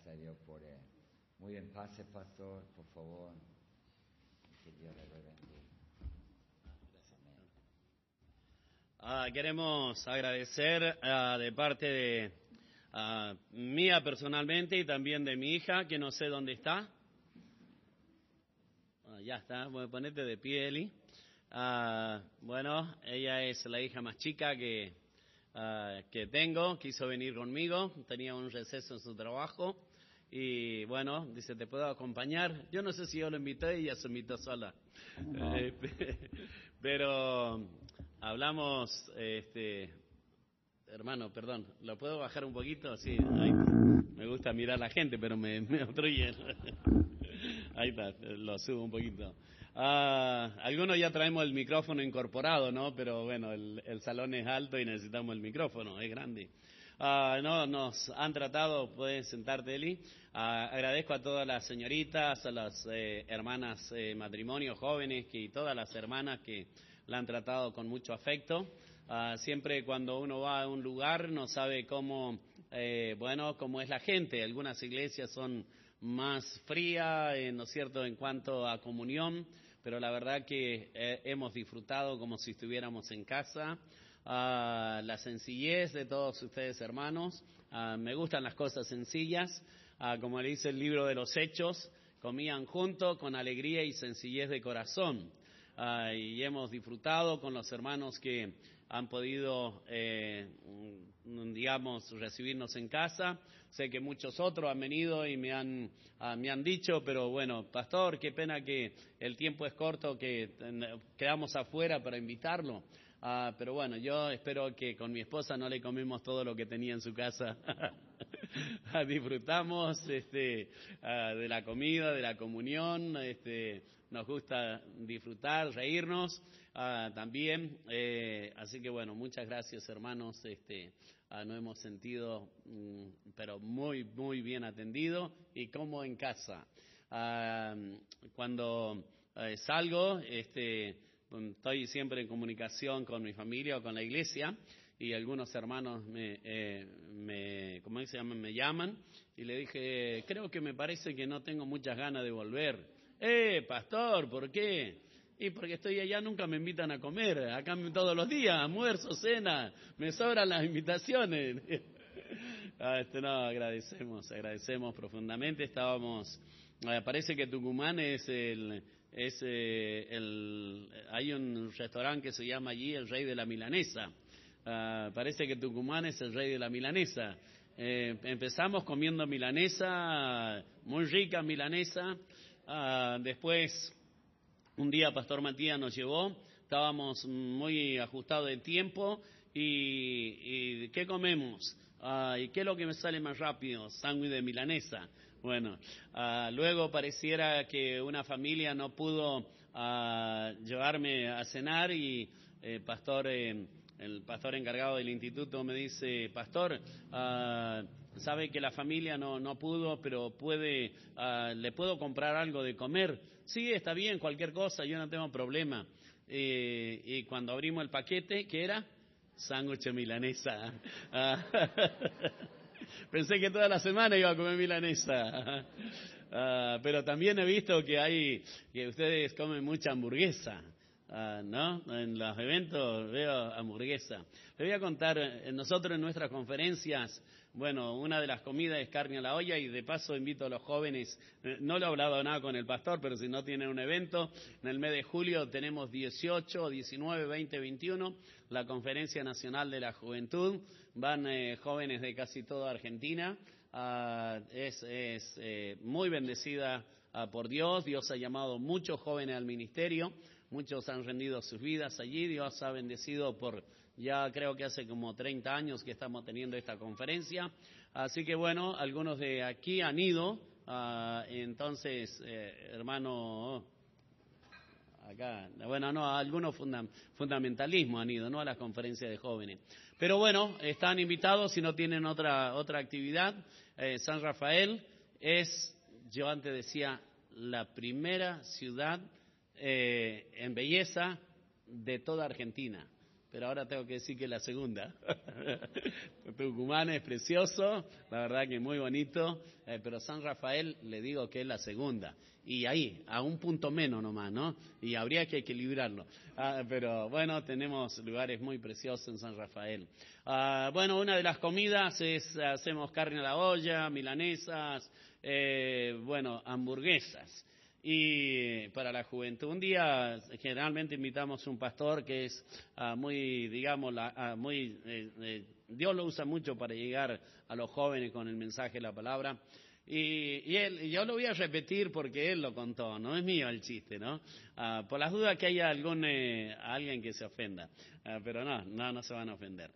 gracias a Dios por él. Muy bien, pase, pastor, por favor. Que Dios le bendiga. Ah, queremos agradecer ah, de parte de ah, mía personalmente y también de mi hija, que no sé dónde está. Ah, ya está, bueno, ponete de pie, Eli. Ah, bueno, ella es la hija más chica que, ah, que tengo, quiso venir conmigo, tenía un receso en su trabajo y bueno, dice, ¿te puedo acompañar? Yo no sé si yo lo invité y ella se invitó sola. Eh, pero hablamos, este, hermano, perdón, ¿lo puedo bajar un poquito? Sí, ahí, me gusta mirar a la gente, pero me, me obstruyen. Ahí está, lo subo un poquito. Ah, algunos ya traemos el micrófono incorporado, ¿no? Pero bueno, el, el salón es alto y necesitamos el micrófono, es grande. Ah, no, nos han tratado, puedes sentarte, Eli. Ah, agradezco a todas las señoritas, a las eh, hermanas eh, matrimonios jóvenes que, y todas las hermanas que la han tratado con mucho afecto. Ah, siempre cuando uno va a un lugar no sabe cómo, eh, bueno, cómo es la gente. Algunas iglesias son más frías, eh, ¿no cierto?, en cuanto a comunión, pero la verdad que eh, hemos disfrutado como si estuviéramos en casa. Ah, la sencillez de todos ustedes, hermanos. Ah, me gustan las cosas sencillas. Ah, como le dice el libro de los Hechos, comían junto con alegría y sencillez de corazón. Ah, y hemos disfrutado con los hermanos que han podido, eh, digamos, recibirnos en casa. Sé que muchos otros han venido y me han, ah, me han dicho, pero bueno, pastor, qué pena que el tiempo es corto, que eh, quedamos afuera para invitarlo. Ah, pero bueno, yo espero que con mi esposa no le comimos todo lo que tenía en su casa. Ah, Disfrutamos este, ah, de la comida, de la comunión, este, nos gusta disfrutar, reírnos ah, también. Eh, así que bueno, muchas gracias hermanos. Este, ah, nos hemos sentido, mm, pero muy, muy bien atendido y como en casa. Ah, cuando eh, salgo, este, estoy siempre en comunicación con mi familia o con la iglesia y algunos hermanos me, eh, me, ¿cómo se llama? me llaman y le dije, creo que me parece que no tengo muchas ganas de volver. Eh, pastor, ¿por qué? Y porque estoy allá, nunca me invitan a comer, acá todos los días, almuerzo, cena, me sobran las invitaciones. Ah, este, no, agradecemos, agradecemos profundamente. Estábamos, eh, parece que Tucumán es el, es eh, el, hay un restaurante que se llama allí el Rey de la Milanesa. Ah, parece que Tucumán es el rey de la milanesa. Eh, empezamos comiendo milanesa, muy rica milanesa. Ah, después, un día Pastor Matías nos llevó, estábamos muy ajustados de tiempo. ¿Y, y qué comemos? Ah, ¿Y qué es lo que me sale más rápido? Sándwich de milanesa. Bueno, ah, luego pareciera que una familia no pudo ah, llevarme a cenar y eh, Pastor... eh, el pastor encargado del instituto me dice, pastor, ah, sabe que la familia no, no pudo, pero puede, le puedo comprar algo de comer. Sí, está bien, cualquier cosa, yo no tengo problema. Eh, y cuando abrimos el paquete, ¿qué era? Sándwich milanesa. Pensé que toda la semana iba a comer milanesa. Ah, pero también he visto que hay, que ustedes comen mucha hamburguesa. Ah, ¿no? En los eventos veo hamburguesa. Le voy a contar, eh, nosotros en nuestras conferencias, bueno, una de las comidas es carne a la olla y de paso invito a los jóvenes, eh, no lo he hablado nada con el pastor, pero si no tienen un evento, en el mes de julio tenemos 18, 19, 20, 21, la Conferencia Nacional de la Juventud, van eh, jóvenes de casi toda Argentina, Ah, es, es eh, muy bendecida ah, por Dios, Dios ha llamado muchos jóvenes al ministerio, muchos han rendido sus vidas allí, Dios ha bendecido por ya creo que hace como 30 años que estamos teniendo esta conferencia, así que bueno, algunos de aquí han ido, ah, entonces eh, hermano acá, bueno, no, algunos funda, fundamentalismo han ido, ¿no? A las conferencias de jóvenes. Pero bueno, están invitados si no tienen otra, otra actividad. Eh, San Rafael es, yo antes decía, la primera ciudad eh, en belleza de toda Argentina. Pero ahora tengo que decir que la segunda. Tucumán es precioso, la verdad que muy bonito, eh, pero San Rafael le digo que es la segunda. Y ahí, a un punto menos nomás, ¿no? Y habría que equilibrarlo. Ah, pero bueno, tenemos lugares muy preciosos en San Rafael. Ah, bueno, una de las comidas es, hacemos carne a la olla, milanesas, eh, bueno, hamburguesas y para la juventud. Un día generalmente invitamos un pastor que es ah, muy, digamos, ah, muy, eh, eh, Dios lo usa mucho para llegar a los jóvenes con el mensaje de la palabra. Y, él, yo lo voy a repetir porque él lo contó, no es mío el chiste, ¿no? Ah, por las dudas que haya algún, eh, alguien que se ofenda, pero no, no, no se van a ofender.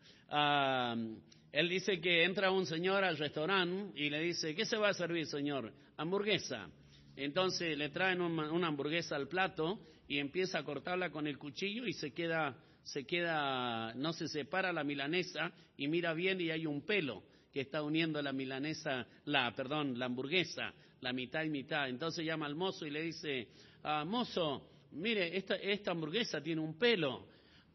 él dice que entra un señor al restaurante y le dice, ¿qué se va a servir, señor? Hamburguesa. Entonces le traen una hamburguesa al plato y empieza a cortarla con el cuchillo y se queda, se queda, no se separa la milanesa y mira bien y hay un pelo que está uniendo la milanesa, la, perdón, la hamburguesa, la mitad y mitad. Entonces llama al mozo y le dice, ah, mozo, mire, esta, esta hamburguesa tiene un pelo.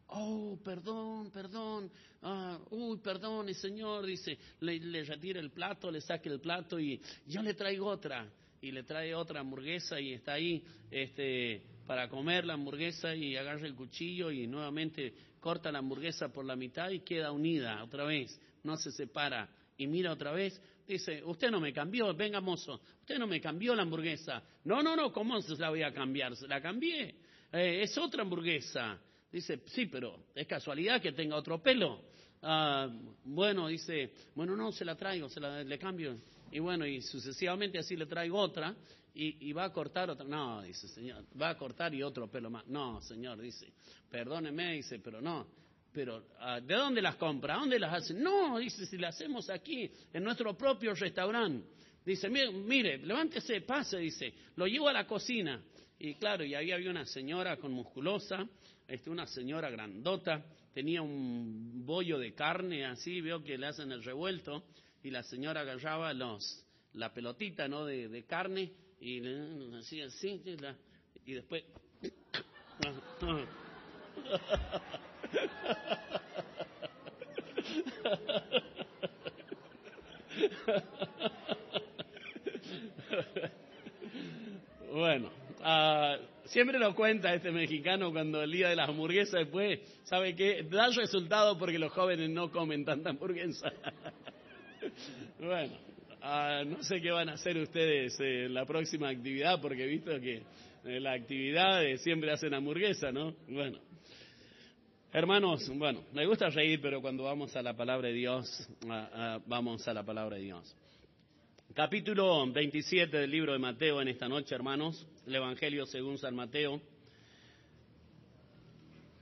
Oh, perdón, perdón, ah, uy, perdón, señor, dice, le, le retira el plato, le saque el plato y yo le traigo otra y le trae otra hamburguesa y está ahí este, para comer la hamburguesa y agarra el cuchillo y nuevamente corta la hamburguesa por la mitad y queda unida otra vez, no se separa y mira otra vez, dice, usted no me cambió, venga mozo, usted no me cambió la hamburguesa. No, no, no, ¿cómo se la voy a cambiar? Se la cambié, eh, es otra hamburguesa. Dice, sí, pero es casualidad que tenga otro pelo. Ah, bueno, dice, bueno, no, se la traigo, se la le cambio y bueno, y sucesivamente así le traigo otra y, va a cortar otra. No, dice, señor, va a cortar y otro pelo más. No, señor, dice, perdóneme, dice, pero no. Pero, ah, ¿de dónde las compra? ¿Dónde las hace? No, dice, si las hacemos aquí, en nuestro propio restaurante. Dice, mire, mire, levántese, pase, dice, lo llevo a la cocina. Y claro, y ahí había una señora con musculosa, este, una señora grandota, tenía un bollo de carne así, veo que le hacen el revuelto, y la señora agarraba los, la pelotita ¿no? de, de carne y hacía así y después bueno uh, siempre lo cuenta este mexicano cuando el día de las hamburguesas después sabe que da resultado porque los jóvenes no comen tanta hamburguesa bueno, ah, no sé qué van a hacer ustedes en la próxima actividad, porque he visto que en la actividad siempre hacen hamburguesa, ¿no? Bueno. Hermanos, bueno, me gusta reír, pero cuando vamos a la palabra de Dios, ah, ah, vamos a la palabra de Dios. Capítulo 27 del libro de Mateo en esta noche, hermanos, el Evangelio según San Mateo.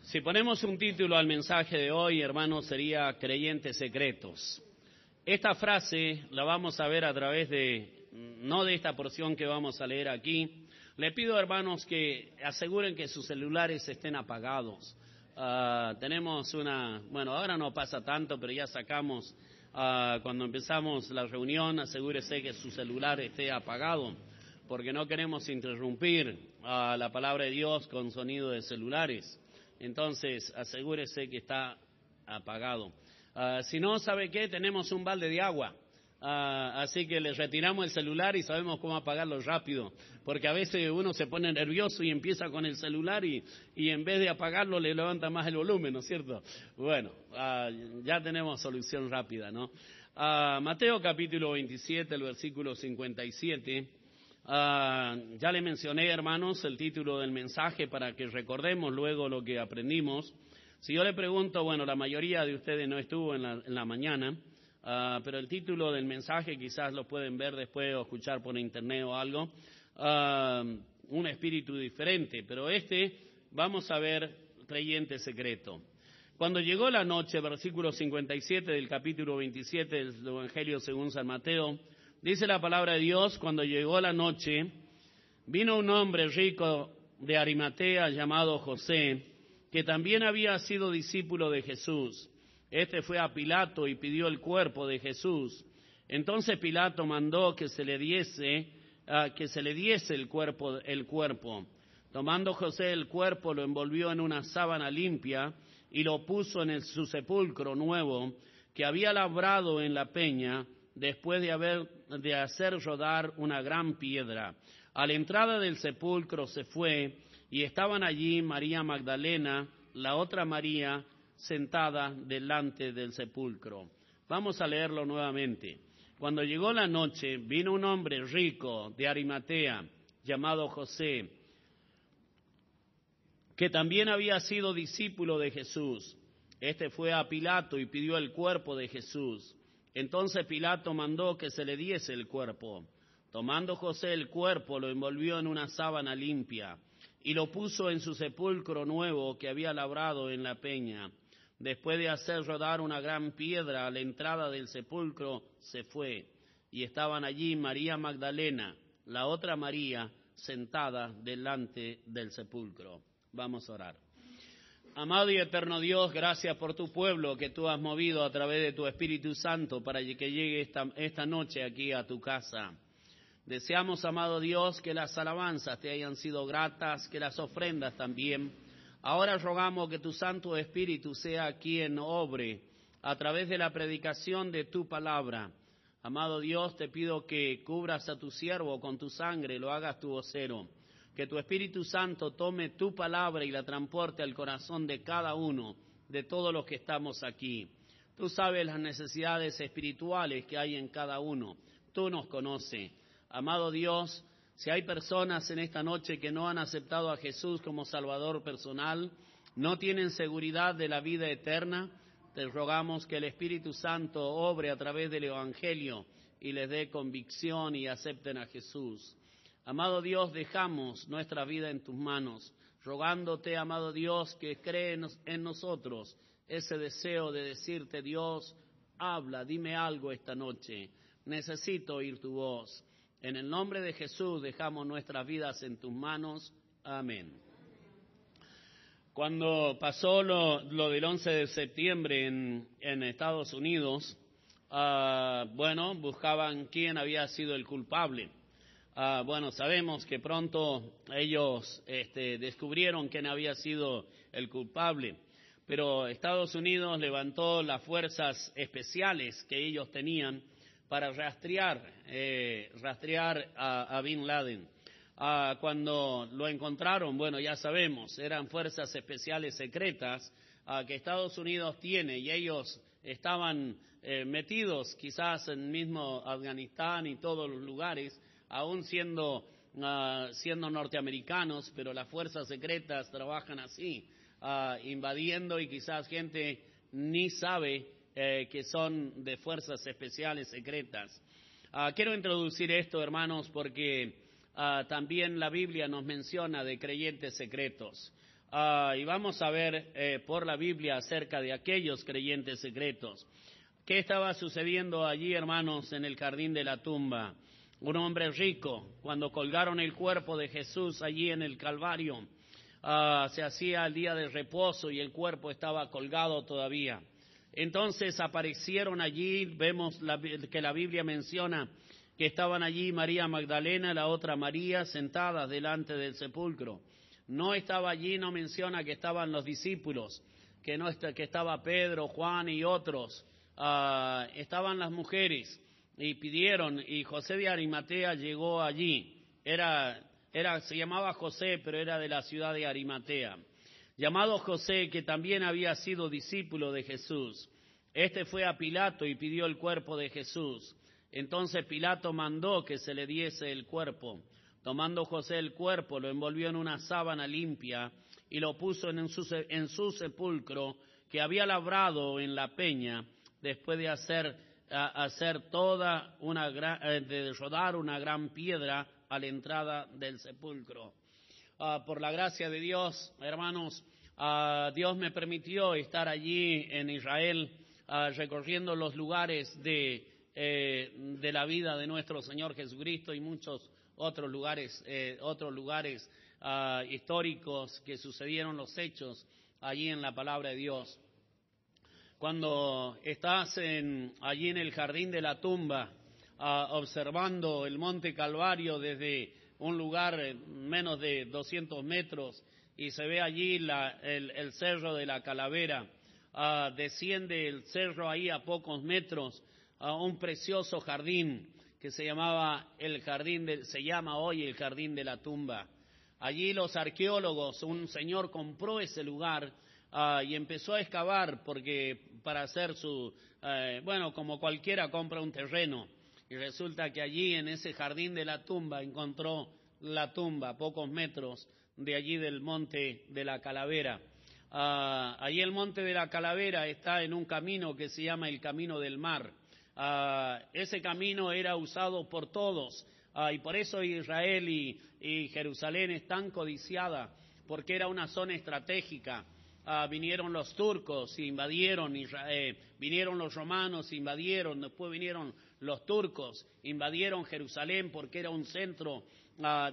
Si ponemos un título al mensaje de hoy, hermanos, sería Creyentes Secretos. Esta frase la vamos a ver a través de, no de esta porción que vamos a leer aquí. Le pido, hermanos, que aseguren que sus celulares estén apagados. Ah, tenemos una, bueno, ahora no pasa tanto, pero ya sacamos, ah, cuando empezamos la reunión, asegúrese que su celular esté apagado, porque no queremos interrumpir ah, la palabra de Dios con sonido de celulares. Entonces, asegúrese que está apagado. Ah, si no, ¿sabe qué? Tenemos un balde de agua. Ah, así que le retiramos el celular y sabemos cómo apagarlo rápido. Porque a veces uno se pone nervioso y empieza con el celular y, y en vez de apagarlo le levanta más el volumen, ¿no es cierto? Bueno, ah, ya tenemos solución rápida, ¿no? Mateo capítulo 27, el versículo 57. ya le mencioné, hermanos, el título del mensaje para que recordemos luego lo que aprendimos. Si yo le pregunto, bueno, la mayoría de ustedes no estuvo en la, mañana, ah, pero el título del mensaje quizás lo pueden ver después o escuchar por internet o algo, ah, un espíritu diferente, pero este vamos a ver creyente secreto. Cuando llegó la noche, versículo 57 del capítulo 27 del Evangelio según San Mateo, dice la palabra de Dios, cuando llegó la noche, vino un hombre rico de Arimatea llamado José, que también había sido discípulo de Jesús. Este fue a Pilato y pidió el cuerpo de Jesús. Entonces Pilato mandó que se le diese, ah, que se le diese el cuerpo, el cuerpo. Tomando José el cuerpo, lo envolvió en una sábana limpia y lo puso en su sepulcro nuevo que había labrado en la peña después de, haber, de hacer rodar una gran piedra. A la entrada del sepulcro se fue y estaban allí María Magdalena, la otra María, sentada delante del sepulcro. Vamos a leerlo nuevamente. Cuando llegó la noche, vino un hombre rico de Arimatea, llamado José, que también había sido discípulo de Jesús. Este fue a Pilato y pidió el cuerpo de Jesús. Entonces Pilato mandó que se le diese el cuerpo. Tomando José el cuerpo, lo envolvió en una sábana limpia y lo puso en su sepulcro nuevo que había labrado en la peña. Después de hacer rodar una gran piedra a la entrada del sepulcro, se fue. Y estaban allí María Magdalena, la otra María, sentada delante del sepulcro. Vamos a orar. Amado y eterno Dios, gracias por tu pueblo que tú has movido a través de tu Espíritu Santo para que llegue esta, esta noche aquí a tu casa. Deseamos, amado Dios, que las alabanzas te hayan sido gratas, que las ofrendas también. Ahora rogamos que tu Santo Espíritu sea quien obre a través de la predicación de tu palabra. Amado Dios, te pido que cubras a tu siervo con tu sangre, lo hagas tu vocero. Que tu Espíritu Santo tome tu palabra y la transporte al corazón de cada uno, de todos los que estamos aquí. Tú sabes las necesidades espirituales que hay en cada uno. Tú nos conoces. Amado Dios, si hay personas en esta noche que no han aceptado a Jesús como Salvador personal, no tienen seguridad de la vida eterna, te rogamos que el Espíritu Santo obre a través del Evangelio y les dé convicción y acepten a Jesús. Amado Dios, dejamos nuestra vida en tus manos, rogándote, amado Dios, que cree en nosotros ese deseo de decirte, Dios, habla, dime algo esta noche, necesito oír tu voz. En el nombre de Jesús dejamos nuestras vidas en tus manos. Amén. Cuando pasó lo, del 11 de septiembre en, Estados Unidos, ah, bueno, buscaban quién había sido el culpable. Ah, bueno, sabemos que pronto ellos este, descubrieron quién había sido el culpable, pero Estados Unidos levantó las fuerzas especiales que ellos tenían para rastrear, eh, rastrear a, Bin Laden. Ah, cuando lo encontraron, bueno, ya sabemos, eran fuerzas especiales secretas ah, que Estados Unidos tiene y ellos estaban eh, metidos quizás en mismo Afganistán y todos los lugares, aún siendo, ah, siendo norteamericanos, pero las fuerzas secretas trabajan así, invadiendo y quizás gente ni sabe eh, que son de fuerzas especiales secretas. Ah, quiero introducir esto, hermanos, porque ah, también la Biblia nos menciona de creyentes secretos. Ah, y vamos a ver eh, por la Biblia acerca de aquellos creyentes secretos. ¿Qué estaba sucediendo allí, hermanos, en el jardín de la tumba? Un hombre rico, cuando colgaron el cuerpo de Jesús allí en el Calvario, se hacía el día de reposo y el cuerpo estaba colgado todavía. Entonces aparecieron allí, vemos que la Biblia menciona que estaban allí María Magdalena, la otra María, sentadas delante del sepulcro. No estaba allí, no menciona que estaban los discípulos, que, no que estaba Pedro, Juan y otros. Ah, estaban las mujeres y pidieron, y José de Arimatea llegó allí. Era, era, se llamaba José, pero era de la ciudad de Arimatea llamado José, que también había sido discípulo de Jesús. Este fue a Pilato y pidió el cuerpo de Jesús. Entonces Pilato mandó que se le diese el cuerpo. Tomando José el cuerpo, lo envolvió en una sábana limpia y lo puso en su, sepulcro que había labrado en la peña después de hacer, hacer toda una eh, de rodar una gran piedra a la entrada del sepulcro. Ah, por la gracia de Dios, hermanos, ah, Dios me permitió estar allí en Israel ah, recorriendo los lugares de, eh, de, la vida de nuestro Señor Jesucristo y muchos otros lugares, eh, otros lugares históricos que sucedieron los hechos allí en la palabra de Dios. Cuando estás allí en el jardín de la tumba, observando el monte Calvario desde un lugar menos de 200 metros y se ve allí el, cerro de la calavera. Ah, desciende el cerro ahí a pocos metros a un precioso jardín que se llamaba el jardín se llama hoy el jardín de la tumba. Allí los arqueólogos, un señor compró ese lugar ah, y empezó a excavar porque para hacer su, eh, bueno, como cualquiera compra un terreno. Y resulta que allí en ese jardín de la tumba encontró la tumba a pocos metros de allí del monte de la calavera. Ah, allí el monte de la calavera está en un camino que se llama el camino del mar. Ah, ese camino era usado por todos ah, y por eso Israel y, Jerusalén están codiciada porque era una zona estratégica. vinieron los turcos, invadieron Israel, vinieron los romanos, invadieron, después vinieron los turcos, invadieron Jerusalén porque era un centro,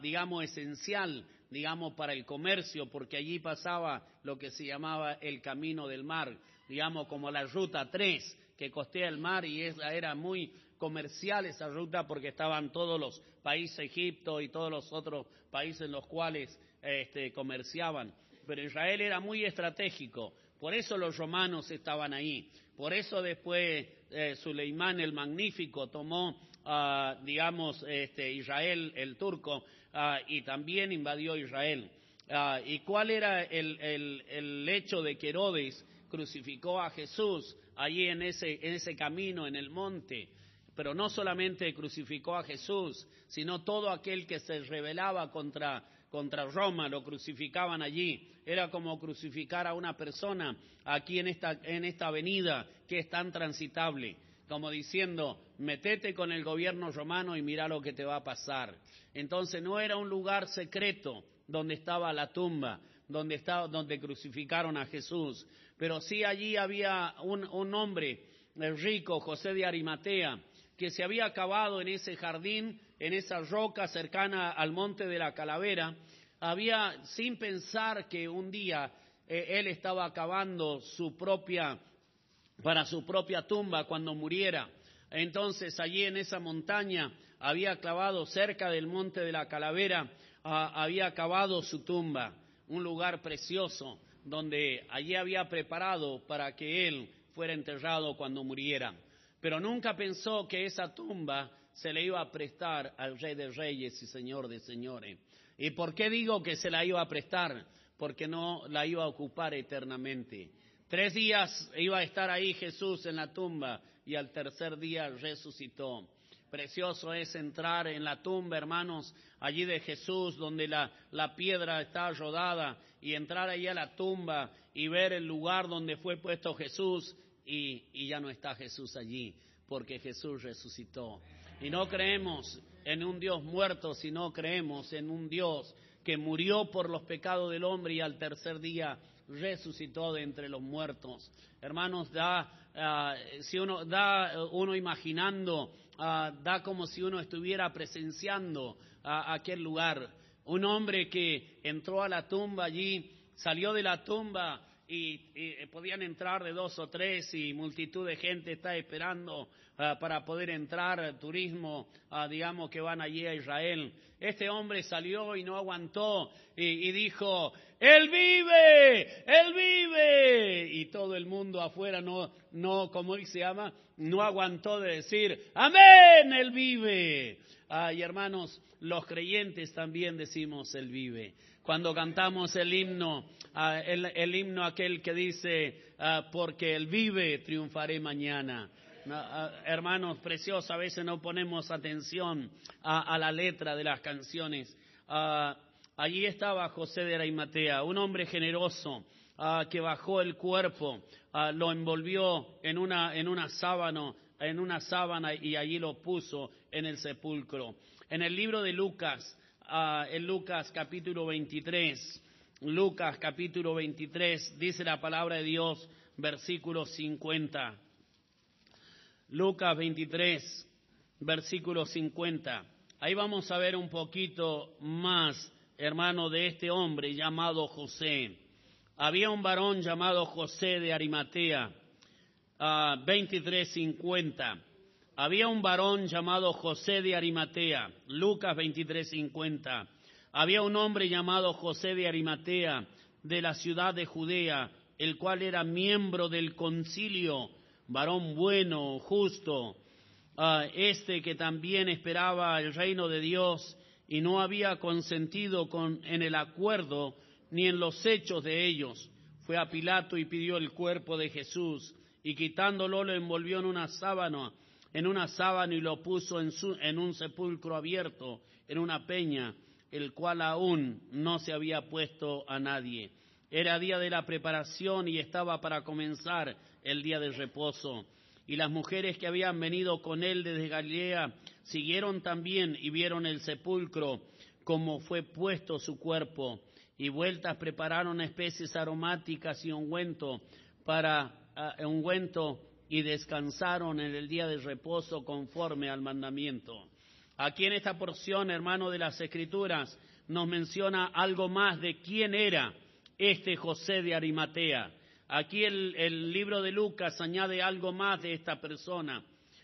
digamos, esencial digamos, para el comercio, porque allí pasaba lo que se llamaba el camino del mar, digamos, como la ruta 3, que costea el mar y esa era muy comercial esa ruta porque estaban todos los países, Egipto y todos los otros países en los cuales este, comerciaban. Pero Israel era muy estratégico, por eso los romanos estaban ahí. Por eso después eh, Suleimán el Magnífico tomó, ah, digamos, este, Israel el turco Ah, y también invadió Israel. Ah, ¿Y cuál era el, hecho de que Herodes crucificó a Jesús allí en ese, en ese camino, en el monte? Pero no solamente crucificó a Jesús, sino todo aquel que se rebelaba contra, contra Roma, lo crucificaban allí. Era como crucificar a una persona aquí en esta, en esta avenida que es tan transitable como diciendo, metete con el gobierno romano y mira lo que te va a pasar. Entonces no era un lugar secreto donde estaba la tumba, donde, estaba, donde crucificaron a Jesús, pero sí allí había un, un hombre rico, José de Arimatea, que se había acabado en ese jardín, en esa roca cercana al monte de la calavera, había, sin pensar que un día eh, él estaba acabando su propia para su propia tumba cuando muriera. Entonces allí en esa montaña había clavado cerca del monte de la calavera, había cavado su tumba, un lugar precioso donde allí había preparado para que él fuera enterrado cuando muriera. Pero nunca pensó que esa tumba se le iba a prestar al Rey de Reyes y Señor de Señores. ¿Y por qué digo que se la iba a prestar? Porque no la iba a ocupar eternamente. Tres días iba a estar ahí Jesús en la tumba y al tercer día resucitó. Precioso es entrar en la tumba, hermanos, allí de Jesús, donde la, la piedra está rodada, y entrar allí a la tumba y ver el lugar donde fue puesto Jesús, y, ya no está Jesús allí, porque Jesús resucitó. Y no creemos en un Dios muerto, sino creemos en un Dios que murió por los pecados del hombre y al tercer día resucitó de entre los muertos. Hermanos, da, ah, si uno, da uno imaginando, ah, da como si uno estuviera presenciando aquel lugar. Un hombre que entró a la tumba allí, salió de la tumba y, podían entrar de dos o tres y multitud de gente está esperando ah, para poder entrar, turismo, digamos que van allí a Israel. Este hombre salió y no aguantó y dijo, él vive, Él vive. Y todo el mundo afuera no, no, como se llama, no aguantó de decir, amén, Él vive. Ay, hermanos, los creyentes también decimos, Él vive. Cuando cantamos el himno, ah, el, himno aquel que dice, ah, porque Él vive, triunfaré mañana. Ah, hermanos preciosos, a veces no ponemos atención a, la letra de las canciones. Allí estaba José de Arimatea, un hombre generoso que bajó el cuerpo, lo envolvió en una, en una en una sábana y allí lo puso en el sepulcro. En el libro de Lucas, ah, en Lucas capítulo 23, Lucas capítulo 23, dice la palabra de Dios, versículo 50. Lucas 23, versículo 50. Ahí vamos a ver un poquito más hermano de este hombre llamado José. Había un varón llamado José de Arimatea, uh, 2350. Había un varón llamado José de Arimatea, Lucas 2350. había un hombre llamado José de Arimatea, de la ciudad de Judea, el cual era miembro del concilio, varón bueno, justo, ah, este que también esperaba el reino de Dios y no había consentido con, en el acuerdo ni en los hechos de ellos. Fue a Pilato y pidió el cuerpo de Jesús y quitándolo lo envolvió en una sábana, en una sábana y lo puso en, en un sepulcro abierto, en una peña el cual aún no se había puesto a nadie. Era día de la preparación y estaba para comenzar el día del reposo. Y las mujeres que habían venido con él desde Galilea siguieron también y vieron el sepulcro como fue puesto su cuerpo. Y vueltas prepararon especies aromáticas y ungüento para uh, ungüento y descansaron en el día del reposo conforme al mandamiento. Aquí en esta porción, hermano de las Escrituras, nos menciona algo más de quién era este José de Arimatea. Aquí el, libro de Lucas añade algo más de esta persona.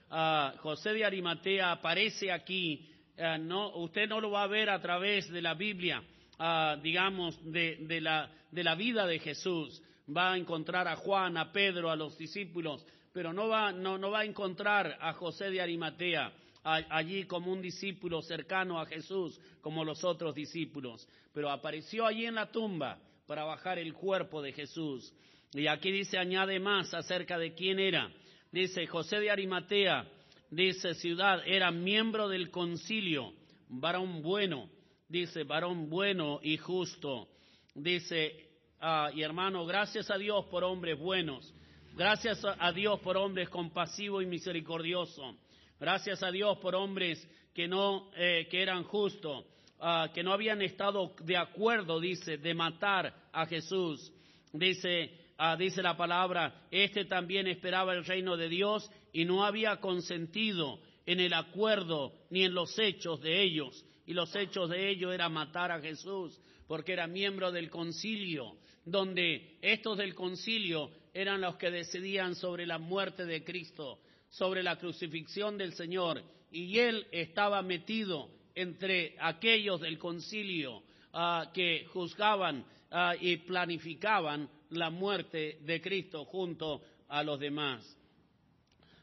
Ah, José de Arimatea aparece aquí, ah, no, usted no lo va a ver a través de la Biblia, ah, digamos, de, la, de la vida de Jesús. Va a encontrar a Juan, a Pedro, a los discípulos, pero no va, no, no va a encontrar a José de Arimatea allí como un discípulo cercano a Jesús, como los otros discípulos, pero apareció allí en la tumba para bajar el cuerpo de Jesús. Y aquí dice, añade más acerca de quién era. Dice, José de Arimatea, dice, ciudad, era miembro del concilio, varón bueno, dice, varón bueno y justo. Dice, ah, y hermano, gracias a Dios por hombres buenos, gracias a Dios por hombres compasivos y misericordiosos Gracias a Dios por hombres que no eh, que eran justos, ah, que no habían estado de acuerdo, dice, de matar a Jesús. Dice, ah, dice la palabra, este también esperaba el reino de Dios y no había consentido en el acuerdo ni en los hechos de ellos. Y los hechos de ellos era matar a Jesús, porque era miembro del concilio, donde estos del concilio eran los que decidían sobre la muerte de Cristo sobre la crucifixión del Señor y él estaba metido entre aquellos del concilio ah, que juzgaban ah, y planificaban la muerte de Cristo junto a los demás.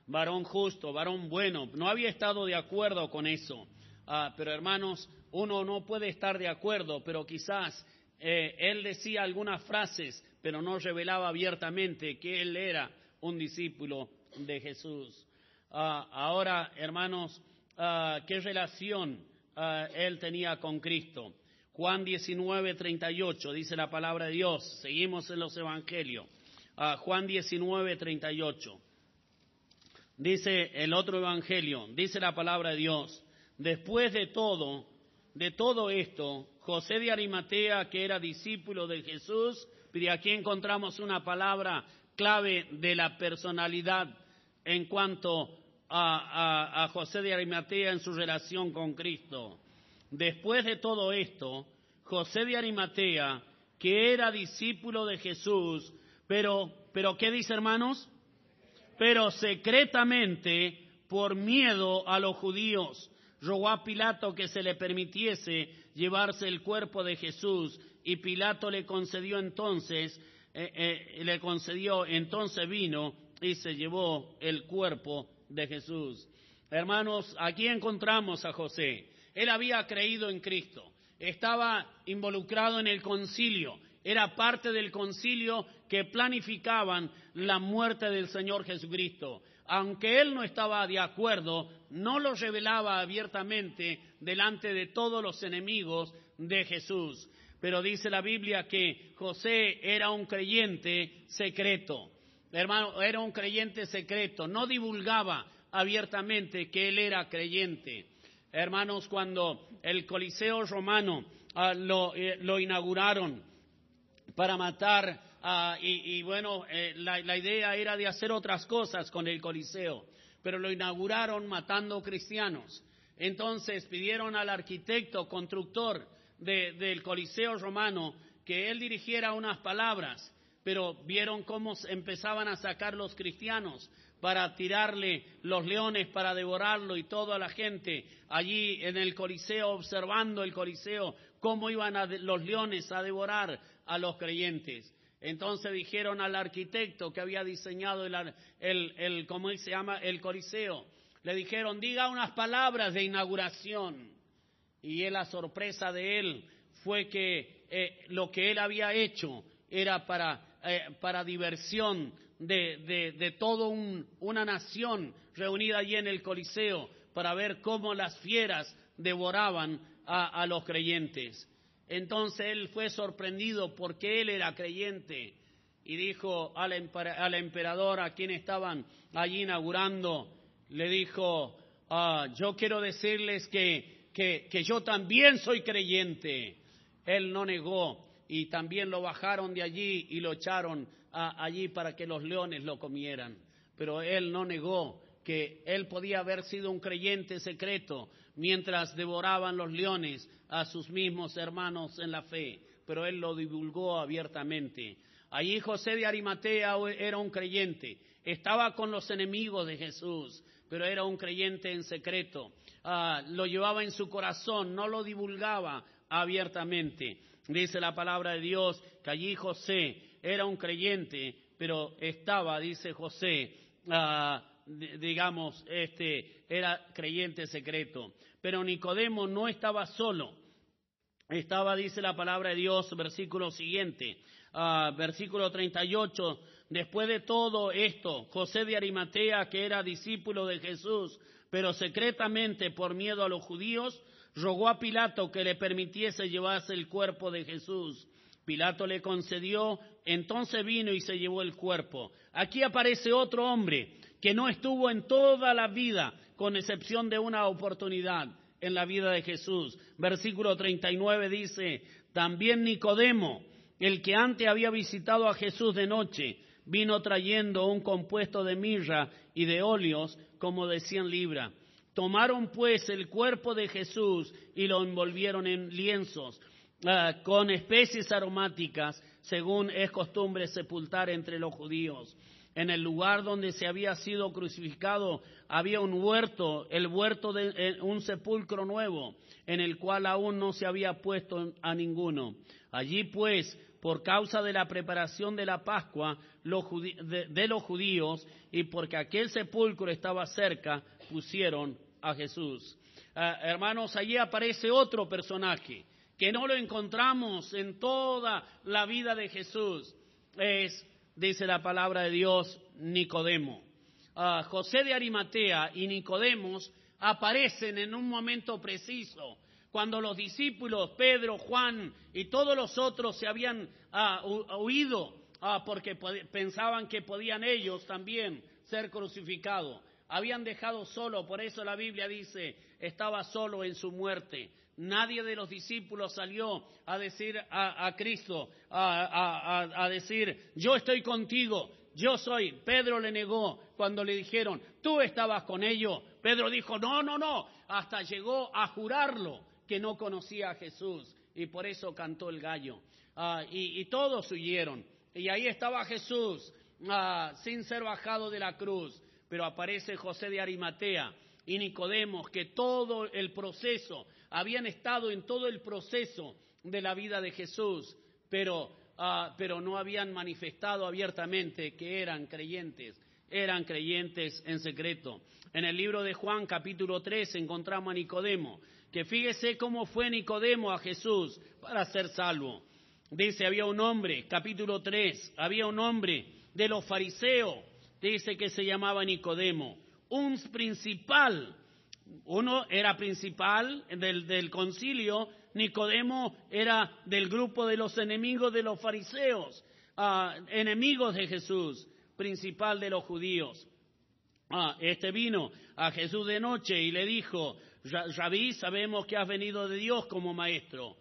Varón justo, varón bueno, no había estado de acuerdo con eso, ah, pero hermanos, uno no puede estar de acuerdo, pero quizás eh, él decía algunas frases, pero no revelaba abiertamente que él era un discípulo de Jesús. Ah, ahora, hermanos, ah, ¿qué relación ah, él tenía con Cristo? Juan 19, 38, dice la palabra de Dios. Seguimos en los evangelios. Juan 19, 38. Dice el otro evangelio, dice la palabra de Dios. Después de todo, de todo esto, José de Arimatea, que era discípulo de Jesús, y aquí encontramos una palabra clave de la personalidad en cuanto a, José de Arimatea en su relación con Cristo. Después de todo esto, José de Arimatea, que era discípulo de Jesús, pero, pero ¿qué dice hermanos? Pero secretamente, por miedo a los judíos, rogó a Pilato que se le permitiese llevarse el cuerpo de Jesús y Pilato le concedió entonces, eh, eh, le concedió, entonces vino y se llevó el cuerpo de Jesús. Hermanos, aquí encontramos a José. Él había creído en Cristo, estaba involucrado en el concilio, era parte del concilio que planificaban la muerte del Señor Jesucristo. Aunque él no estaba de acuerdo, no lo revelaba abiertamente delante de todos los enemigos de Jesús. Pero dice la Biblia que José era un creyente secreto. Hermano, era un creyente secreto, no divulgaba abiertamente que él era creyente. Hermanos, cuando el Coliseo romano ah, eh, lo, inauguraron para matar, ah, y, bueno, eh, la, idea era de hacer otras cosas con el Coliseo, pero lo inauguraron matando cristianos. Entonces pidieron al arquitecto constructor del Coliseo romano que él dirigiera unas palabras pero vieron cómo empezaban a sacar los cristianos para tirarle los leones, para devorarlo y toda la gente allí en el Coliseo, observando el Coliseo, cómo iban los leones a devorar a los creyentes. Entonces dijeron al arquitecto que había diseñado el, el, ¿cómo se llama? El Coliseo. Le dijeron, diga unas palabras de inauguración. Y la sorpresa de él fue que eh, lo que él había hecho era para, eh, para diversión de, de, toda una nación reunida allí en el Coliseo para ver cómo las fieras devoraban a, los creyentes. Entonces él fue sorprendido porque él era creyente y dijo al, emperador a quien estaban allí inaugurando, le dijo, ah, yo quiero decirles que, que, que yo también soy creyente. Él no negó y también lo bajaron de allí y lo echaron allí para que los leones lo comieran. Pero él no negó que él podía haber sido un creyente secreto mientras devoraban los leones a sus mismos hermanos en la fe, pero él lo divulgó abiertamente. Allí José de Arimatea era un creyente, estaba con los enemigos de Jesús, pero era un creyente en secreto. Ah, lo llevaba en su corazón, no lo divulgaba abiertamente. Dice la palabra de Dios que allí José era un creyente, pero estaba, dice José, ah, digamos, este, era creyente secreto. Pero Nicodemo no estaba solo. Estaba, dice la palabra de Dios, versículo siguiente, uh, versículo 38. Después de todo esto, José de Arimatea, que era discípulo de Jesús, pero secretamente por miedo a los judíos, rogó a Pilato que le permitiese llevarse el cuerpo de Jesús. Pilato le concedió, entonces vino y se llevó el cuerpo. Aquí aparece otro hombre que no estuvo en toda la vida, con excepción de una oportunidad en la vida de Jesús. Versículo 39 dice, también Nicodemo, el que antes había visitado a Jesús de noche, vino trayendo un compuesto de mirra y de óleos como decían libra. Tomaron pues el cuerpo de Jesús y lo envolvieron en lienzos Ah, con especies aromáticas, según es costumbre sepultar entre los judíos. En el lugar donde se había sido crucificado había un huerto, el huerto de eh, un sepulcro nuevo, en el cual aún no se había puesto a ninguno. Allí pues, por causa de la preparación de la Pascua de los judíos y porque aquel sepulcro estaba cerca, pusieron a Jesús. Ah, hermanos, allí aparece otro personaje que no lo encontramos en toda la vida de Jesús, es, dice la palabra de Dios, Nicodemo. Ah, José de Arimatea y Nicodemos aparecen en un momento preciso, cuando los discípulos, Pedro, Juan y todos los otros se habían ah, huido ah, porque pensaban que podían ellos también ser crucificados. Habían dejado solo, por eso la Biblia dice, estaba solo en su muerte. Nadie de los discípulos salió a decir a, Cristo, a, decir, yo estoy contigo, yo soy. Pedro le negó cuando le dijeron, tú estabas con ellos. Pedro dijo, no, no, no, hasta llegó a jurarlo que no conocía a Jesús y por eso cantó el gallo. Ah, y, todos huyeron. Y ahí estaba Jesús ah, sin ser bajado de la cruz, pero aparece José de Arimatea y Nicodemos, que todo el proceso habían estado en todo el proceso de la vida de Jesús, pero, ah, pero no habían manifestado abiertamente que eran creyentes, eran creyentes en secreto. En el libro de Juan capítulo 3 encontramos a Nicodemo, que fíjese cómo fue Nicodemo a Jesús para ser salvo. Dice, había un hombre, capítulo 3, había un hombre de los fariseos, dice que se llamaba Nicodemo, un principal uno era principal del, concilio, Nicodemo era del grupo de los enemigos de los fariseos, ah, enemigos de Jesús, principal de los judíos. Ah, este vino a Jesús de noche y le dijo, Rabí, sabemos que has venido de Dios como maestro,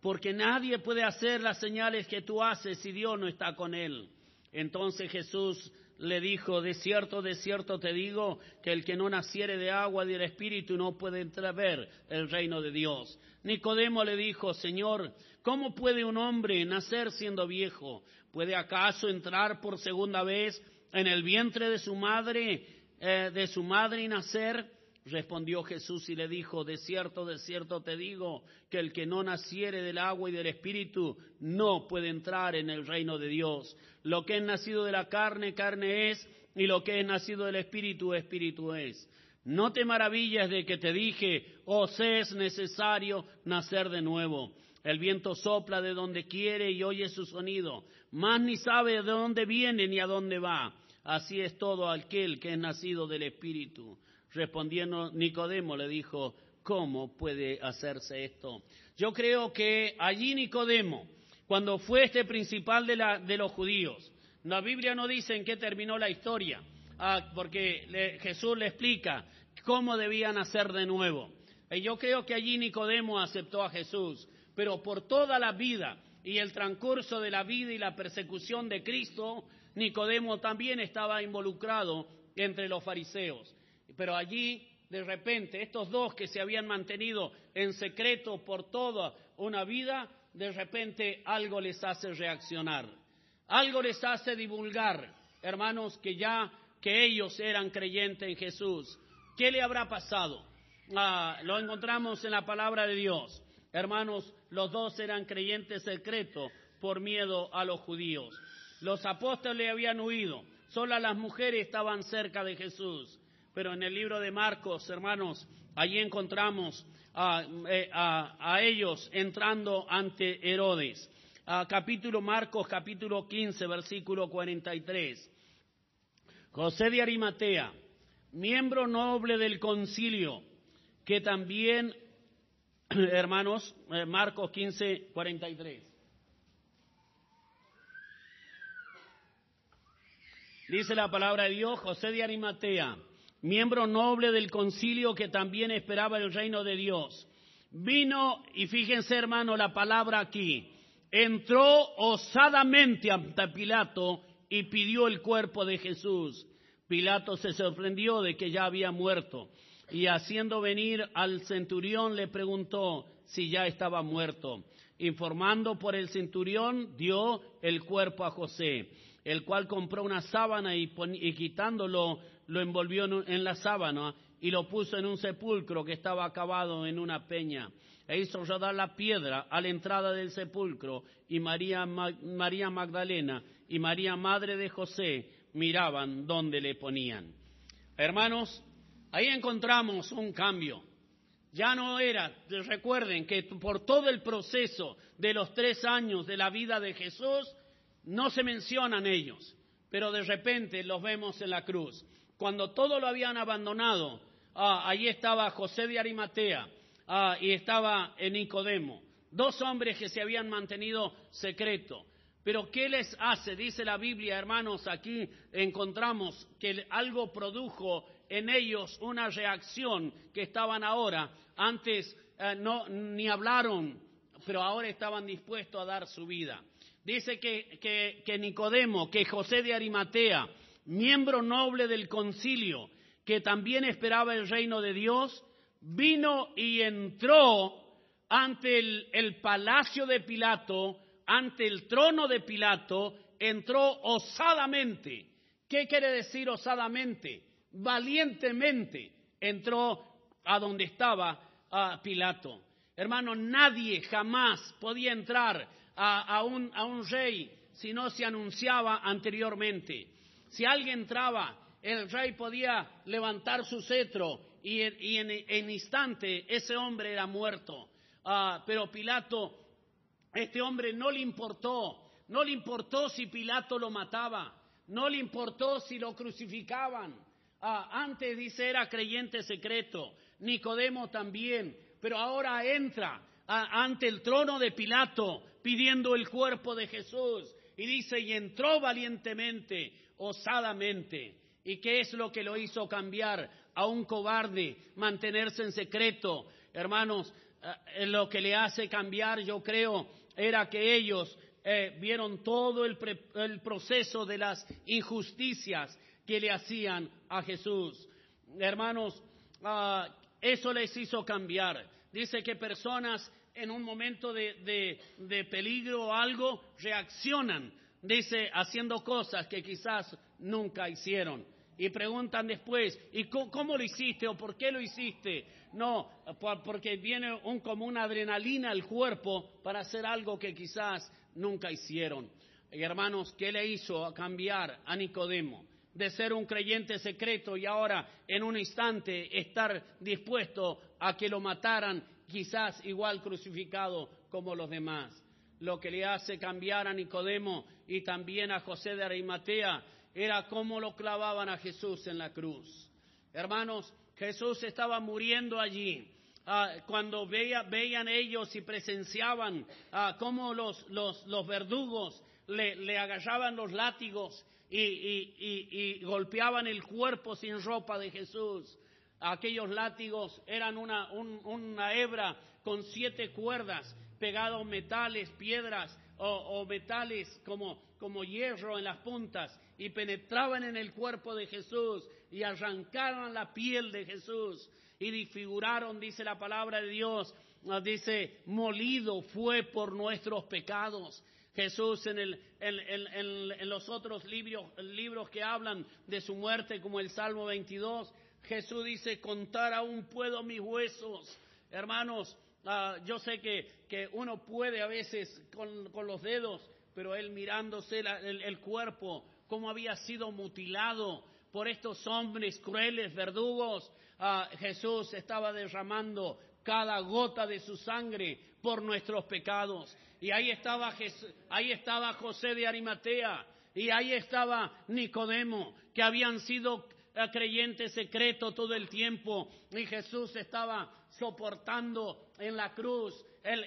porque nadie puede hacer las señales que tú haces si Dios no está con él. Entonces Jesús le dijo, de cierto, de cierto te digo, que el que no naciere de agua y del Espíritu no puede entrar a ver el reino de Dios. Nicodemo le dijo, Señor, ¿cómo puede un hombre nacer siendo viejo? ¿Puede acaso entrar por segunda vez en el vientre de su madre, eh, de su madre y nacer? Respondió Jesús y le dijo, de cierto, de cierto te digo, que el que no naciere del agua y del espíritu no puede entrar en el reino de Dios. Lo que es nacido de la carne, carne es, y lo que es nacido del espíritu, espíritu es. No te maravillas de que te dije, os es necesario nacer de nuevo. El viento sopla de donde quiere y oye su sonido, mas ni sabe de dónde viene ni a dónde va. Así es todo aquel que es nacido del Espíritu. Respondiendo Nicodemo le dijo, ¿cómo puede hacerse esto? Yo creo que allí Nicodemo, cuando fue este principal de, los judíos, la Biblia no dice en qué terminó la historia, ah, porque Jesús le explica cómo debían hacer de nuevo. Y yo creo que allí Nicodemo aceptó a Jesús, pero por toda la vida y el transcurso de la vida y la persecución de Cristo, Nicodemo también estaba involucrado entre los fariseos. Pero allí, de repente, estos dos que se habían mantenido en secreto por toda una vida, de repente algo les hace reaccionar, algo les hace divulgar, hermanos, que ya que ellos eran creyentes en Jesús. ¿Qué le habrá pasado? Ah, lo encontramos en la palabra de Dios. Hermanos, los dos eran creyentes secretos por miedo a los judíos. Los apóstoles habían huido, solo las mujeres estaban cerca de Jesús. Pero en el libro de Marcos, hermanos, allí encontramos a, eh, ellos entrando ante Herodes. capítulo Marcos, capítulo 15, versículo 43. José de Arimatea, miembro noble del concilio, que también, hermanos, eh, Marcos 15, 43. Dice la palabra de Dios, José de Arimatea, miembro noble del concilio que también esperaba el reino de Dios. Vino, y fíjense hermano la palabra aquí, entró osadamente ante Pilato y pidió el cuerpo de Jesús. Pilato se sorprendió de que ya había muerto y haciendo venir al centurión le preguntó si ya estaba muerto. Informando por el centurión, dio el cuerpo a José, el cual compró una sábana y, y quitándolo lo envolvió en la sábana y lo puso en un sepulcro que estaba acabado en una peña. E hizo rodar la piedra a la entrada del sepulcro y María, María Magdalena y María, madre de José, miraban dónde le ponían. Hermanos, ahí encontramos un cambio. Ya no era, recuerden que por todo el proceso de los tres años de la vida de Jesús, no se mencionan ellos, pero de repente los vemos en la cruz. Cuando todo lo habían abandonado, ah, ahí estaba José de Arimatea ah, y estaba Nicodemo, dos hombres que se habían mantenido secreto. Pero ¿qué les hace? Dice la Biblia, hermanos, aquí encontramos que algo produjo en ellos una reacción que estaban ahora, antes eh, no, ni hablaron, pero ahora estaban dispuestos a dar su vida. Dice que Nicodemo, que José de Arimatea, miembro noble del concilio, que también esperaba el reino de Dios, vino y entró ante el, palacio de Pilato, ante el trono de Pilato, entró osadamente. ¿Qué quiere decir osadamente? Valientemente entró a donde estaba Pilato. Hermano, nadie jamás podía entrar a, un, a un rey si no se anunciaba anteriormente. Si alguien entraba, el rey podía levantar su cetro y, en, instante ese hombre era muerto. Ah, pero Pilato, este hombre no le importó, no le importó si Pilato lo mataba, no le importó si lo crucificaban. Ah, antes dice era creyente secreto, Nicodemo también, pero ahora entra ante el trono de Pilato pidiendo el cuerpo de Jesús y dice, y entró valientemente osadamente. ¿Y qué es lo que lo hizo cambiar a un cobarde, mantenerse en secreto? Hermanos, eh, lo que le hace cambiar, yo creo, era que ellos eh, vieron todo el, proceso de las injusticias que le hacían a Jesús. Hermanos, ah, eso les hizo cambiar. Dice que personas en un momento de, de peligro o algo reaccionan dice, haciendo cosas que quizás nunca hicieron. Y preguntan después, ¿y cómo, lo hiciste o por qué lo hiciste? No, porque viene un, como una adrenalina al cuerpo para hacer algo que quizás nunca hicieron. Y hermanos, ¿qué le hizo cambiar a Nicodemo? De ser un creyente secreto y ahora en un instante estar dispuesto a que lo mataran, quizás igual crucificado como los demás. Lo que le hace cambiar a Nicodemo y también a José de Arimatea era cómo lo clavaban a Jesús en la cruz. Hermanos, Jesús estaba muriendo allí. Ah, cuando veían ellos y presenciaban ah, cómo los, los verdugos le, le los látigos y, golpeaban el cuerpo sin ropa de Jesús. Aquellos látigos eran una, una hebra con siete cuerdas, pegados metales, piedras o, metales como, como hierro en las puntas y penetraban en el cuerpo de Jesús y arrancaron la piel de Jesús y disfiguraron, dice la palabra de Dios, dice, molido fue por nuestros pecados. Jesús en, el, en, los otros libros, libros que hablan de su muerte, como el Salmo 22, Jesús dice, contar aún puedo mis huesos. Hermanos, ah, yo sé que, que, uno puede a veces con, con los dedos, pero él mirándose el, cuerpo, cómo había sido mutilado por estos hombres crueles, verdugos, ah, Jesús estaba derramando cada gota de su sangre por nuestros pecados. Y ahí estaba, ahí estaba José de Arimatea, y ahí estaba Nicodemo, que habían sido eh, creyentes secretos todo el tiempo, y Jesús estaba soportando en la cruz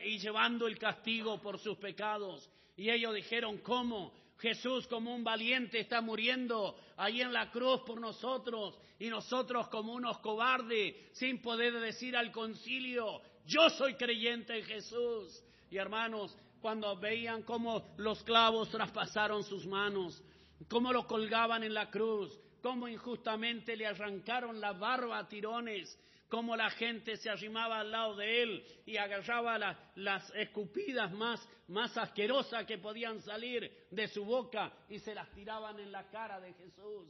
y llevando el castigo por sus pecados. Y ellos dijeron, ¿cómo? Jesús como un valiente está muriendo ahí en la cruz por nosotros y nosotros como unos cobardes sin poder decir al concilio, yo soy creyente en Jesús. Y hermanos, cuando veían cómo los clavos traspasaron sus manos, cómo lo colgaban en la cruz, cómo injustamente le arrancaron la barba a tirones, cómo la gente se arrimaba al lado de él y agarraba las escupidas más, más asquerosas que podían salir de su boca y se las tiraban en la cara de Jesús.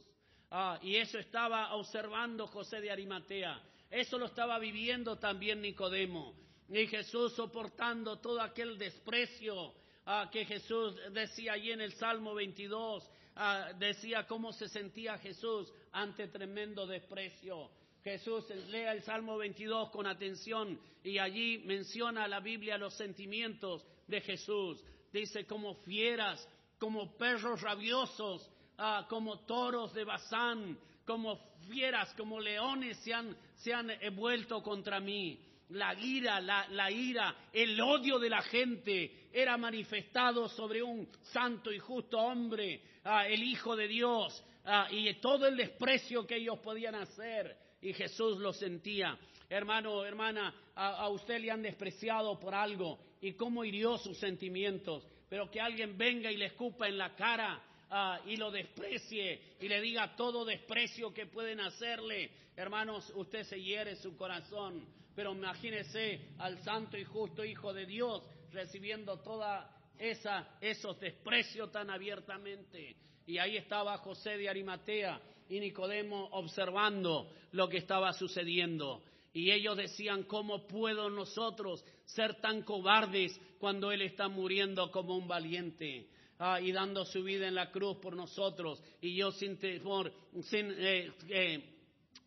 Ah, y eso estaba observando José de Arimatea. Eso lo estaba viviendo también Nicodemo. Y Jesús soportando todo aquel desprecio ah, que Jesús decía allí en el Salmo 22, ah, decía cómo se sentía Jesús ante tremendo desprecio. Jesús lea el Salmo 22 con atención y allí menciona la Biblia los sentimientos de Jesús. Dice como fieras, como perros rabiosos, ah, como toros de Bazán, como fieras, como leones se han, se han vuelto contra mí la ira, la, ira, el odio de la gente era manifestado sobre un santo y justo hombre, ah, el Hijo de Dios, ah, y todo el desprecio que ellos podían hacer, y Jesús lo sentía. Hermano, hermana, a, usted le han despreciado por algo, y cómo hirió sus sentimientos, pero que alguien venga y le escupa en la cara, ah, y lo desprecie y le diga todo desprecio que pueden hacerle, hermanos, usted se hiere su corazón. Pero imagínese al santo y justo Hijo de Dios recibiendo toda esa, esos desprecios tan abiertamente. Y ahí estaba José de Arimatea y Nicodemo observando lo que estaba sucediendo. Y ellos decían, ¿cómo puedo nosotros ser tan cobardes cuando Él está muriendo como un valiente? Ah, y dando su vida en la cruz por nosotros. Y yo sin temor, sin, eh, eh,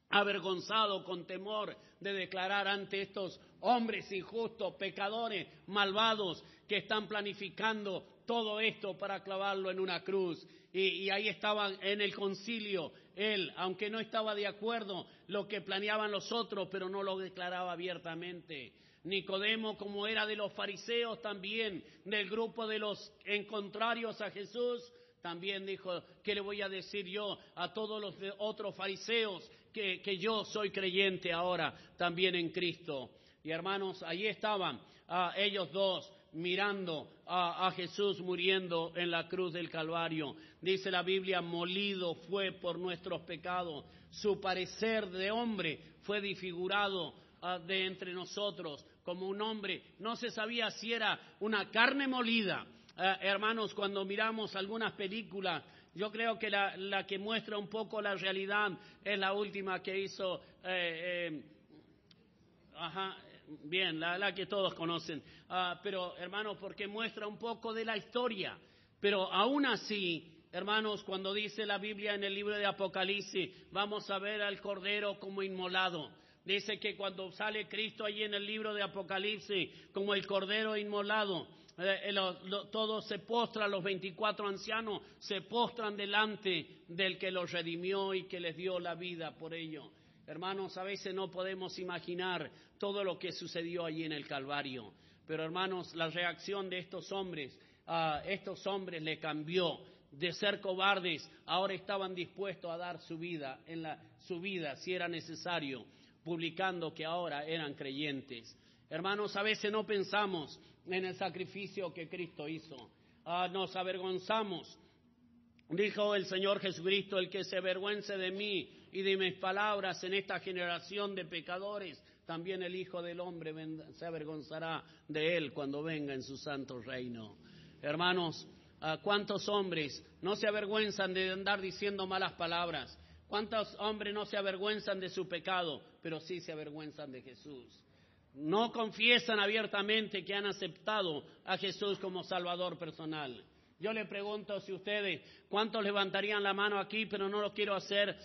avergonzado, con temor de declarar ante estos hombres injustos, pecadores, malvados, que están planificando todo esto para clavarlo en una cruz. Y, ahí estaba en el concilio él, aunque no estaba de acuerdo lo que planeaban los otros, pero no lo declaraba abiertamente. Nicodemo, como era de los fariseos también, del grupo de los en contrarios a Jesús, también dijo, ¿qué le voy a decir yo a todos los otros fariseos que, yo soy creyente ahora también en Cristo. Y hermanos, allí estaban ah, ellos dos mirando a, Jesús muriendo en la cruz del Calvario. Dice la Biblia, molido fue por nuestros pecados. Su parecer de hombre fue disfigurado ah, de entre nosotros como un hombre. No se sabía si era una carne molida eh, hermanos, cuando miramos algunas películas, yo creo que la, la, que muestra un poco la realidad es la última que hizo, eh, eh, ajá, bien, la, la, que todos conocen, uh, pero hermanos, porque muestra un poco de la historia, pero aún así, hermanos, cuando dice la Biblia en el libro de Apocalipsis, vamos a ver al Cordero como inmolado. Dice que cuando sale Cristo allí en el libro de Apocalipsis, como el Cordero inmolado, eh, todos se postran, los 24 ancianos se postran delante del que los redimió y que les dio la vida por ello. Hermanos, a veces no podemos imaginar todo lo que sucedió allí en el Calvario, pero hermanos, la reacción de estos hombres, a estos hombres le cambió de ser cobardes, ahora estaban dispuestos a dar su vida, en la, su vida si era necesario publicando que ahora eran creyentes. Hermanos, a veces no pensamos en el sacrificio que Cristo hizo. Ah, nos avergonzamos. Dijo el Señor Jesucristo, el que se avergüence de mí y de mis palabras en esta generación de pecadores, también el Hijo del Hombre se avergonzará de él cuando venga en su santo reino. Hermanos, ah, ¿cuántos hombres no se avergüenzan de andar diciendo malas palabras? ¿Cuántos hombres no se avergüenzan de su pecado, pero sí se avergüenzan de Jesús? No confiesan abiertamente que han aceptado a Jesús como Salvador personal. Yo le pregunto si ustedes, ¿cuántos levantarían la mano aquí? Pero no lo quiero hacer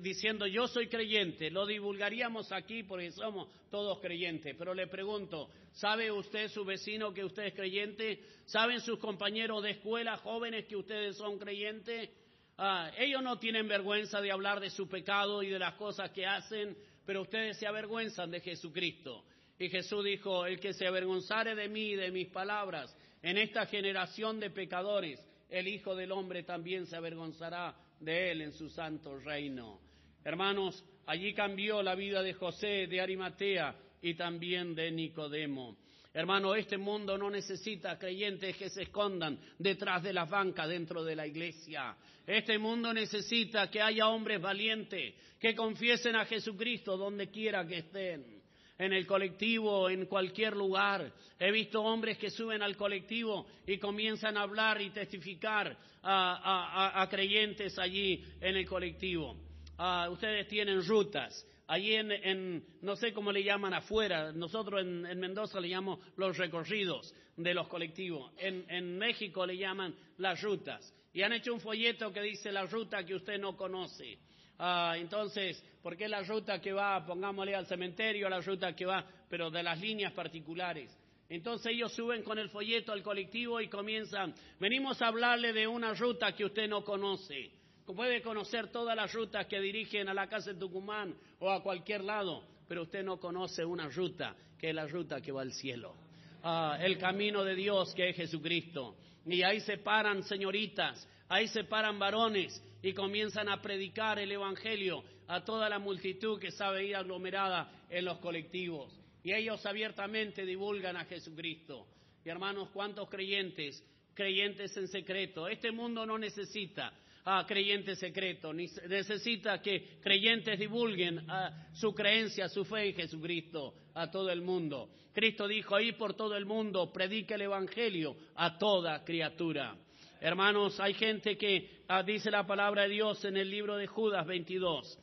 diciendo yo soy creyente. Lo divulgaríamos aquí porque somos todos creyentes. Pero le pregunto, ¿sabe usted su vecino que usted es creyente? ¿Saben sus compañeros de escuela jóvenes que ustedes son creyentes? Ah, ellos no tienen vergüenza de hablar de su pecado y de las cosas que hacen, pero ustedes se avergüenzan de Jesucristo. Y Jesús dijo, el que se avergonzare de mí y de mis palabras en esta generación de pecadores, el Hijo del Hombre también se avergonzará de él en su santo reino. Hermanos, allí cambió la vida de José, de Arimatea y también de Nicodemo. Hermano, este mundo no necesita creyentes que se escondan detrás de las bancas dentro de la iglesia. Este mundo necesita que haya hombres valientes que confiesen a Jesucristo donde quiera que estén. En el colectivo, en cualquier lugar. He visto hombres que suben al colectivo y comienzan a hablar y testificar a, a, creyentes allí en el colectivo. Uh, ustedes tienen rutas allí en, no sé cómo le llaman afuera, nosotros en, en, Mendoza le llamamos los recorridos de los colectivos, en, en México le llaman las rutas, y han hecho un folleto que dice la ruta que usted no conoce. Ah, entonces, ¿por qué la ruta que va, pongámosle al cementerio, la ruta que va, pero de las líneas particulares? Entonces ellos suben con el folleto al colectivo y comienzan, venimos a hablarle de una ruta que usted no conoce puede conocer todas las rutas que dirigen a la casa de Tucumán o a cualquier lado, pero usted no conoce una ruta que es la ruta que va al cielo. Ah, el camino de Dios que es Jesucristo. Y ahí se paran señoritas, ahí se paran varones y comienzan a predicar el Evangelio a toda la multitud que sabe ir aglomerada en los colectivos. Y ellos abiertamente divulgan a Jesucristo. Y hermanos, ¿cuántos creyentes? Creyentes en secreto. Este mundo no necesita a creyente secreto, necesita que creyentes divulguen a su creencia, su fe en Jesucristo a todo el mundo. Cristo dijo ahí por todo el mundo, predique el Evangelio a toda criatura. Hermanos, hay gente que ah, dice la palabra de Dios en el libro de Judas 22.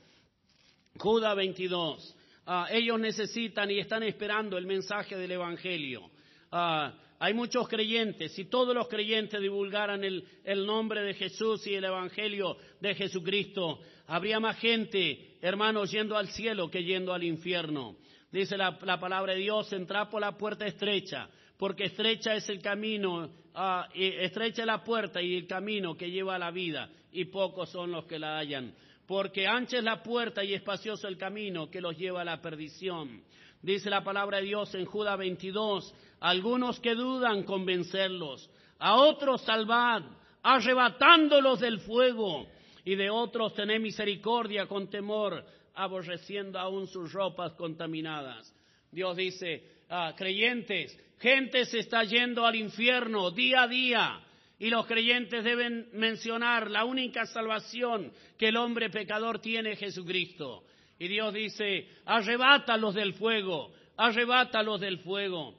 Judas 22. Ah, ellos necesitan y están esperando el mensaje del Evangelio. Ah, hay muchos creyentes. Si todos los creyentes divulgaran el, nombre de Jesús y el Evangelio de Jesucristo, habría más gente, hermanos, yendo al cielo que yendo al infierno. Dice la, la palabra de Dios, entra por la puerta estrecha, porque estrecha es el camino, uh, estrecha la puerta y el camino que lleva a la vida, y pocos son los que la hallan. Porque ancha es la puerta y espacioso el camino que los lleva a la perdición. Dice la palabra de Dios en Judas 22, algunos que dudan convencerlos, a otros salvad, arrebatándolos del fuego, y de otros tener misericordia con temor, aborreciendo aún sus ropas contaminadas. Dios dice, ah, creyentes, gente se está yendo al infierno día a día. Y los creyentes deben mencionar la única salvación que el hombre pecador tiene es Jesucristo. Y Dios dice, arrebátalos del fuego, arrebátalos del fuego.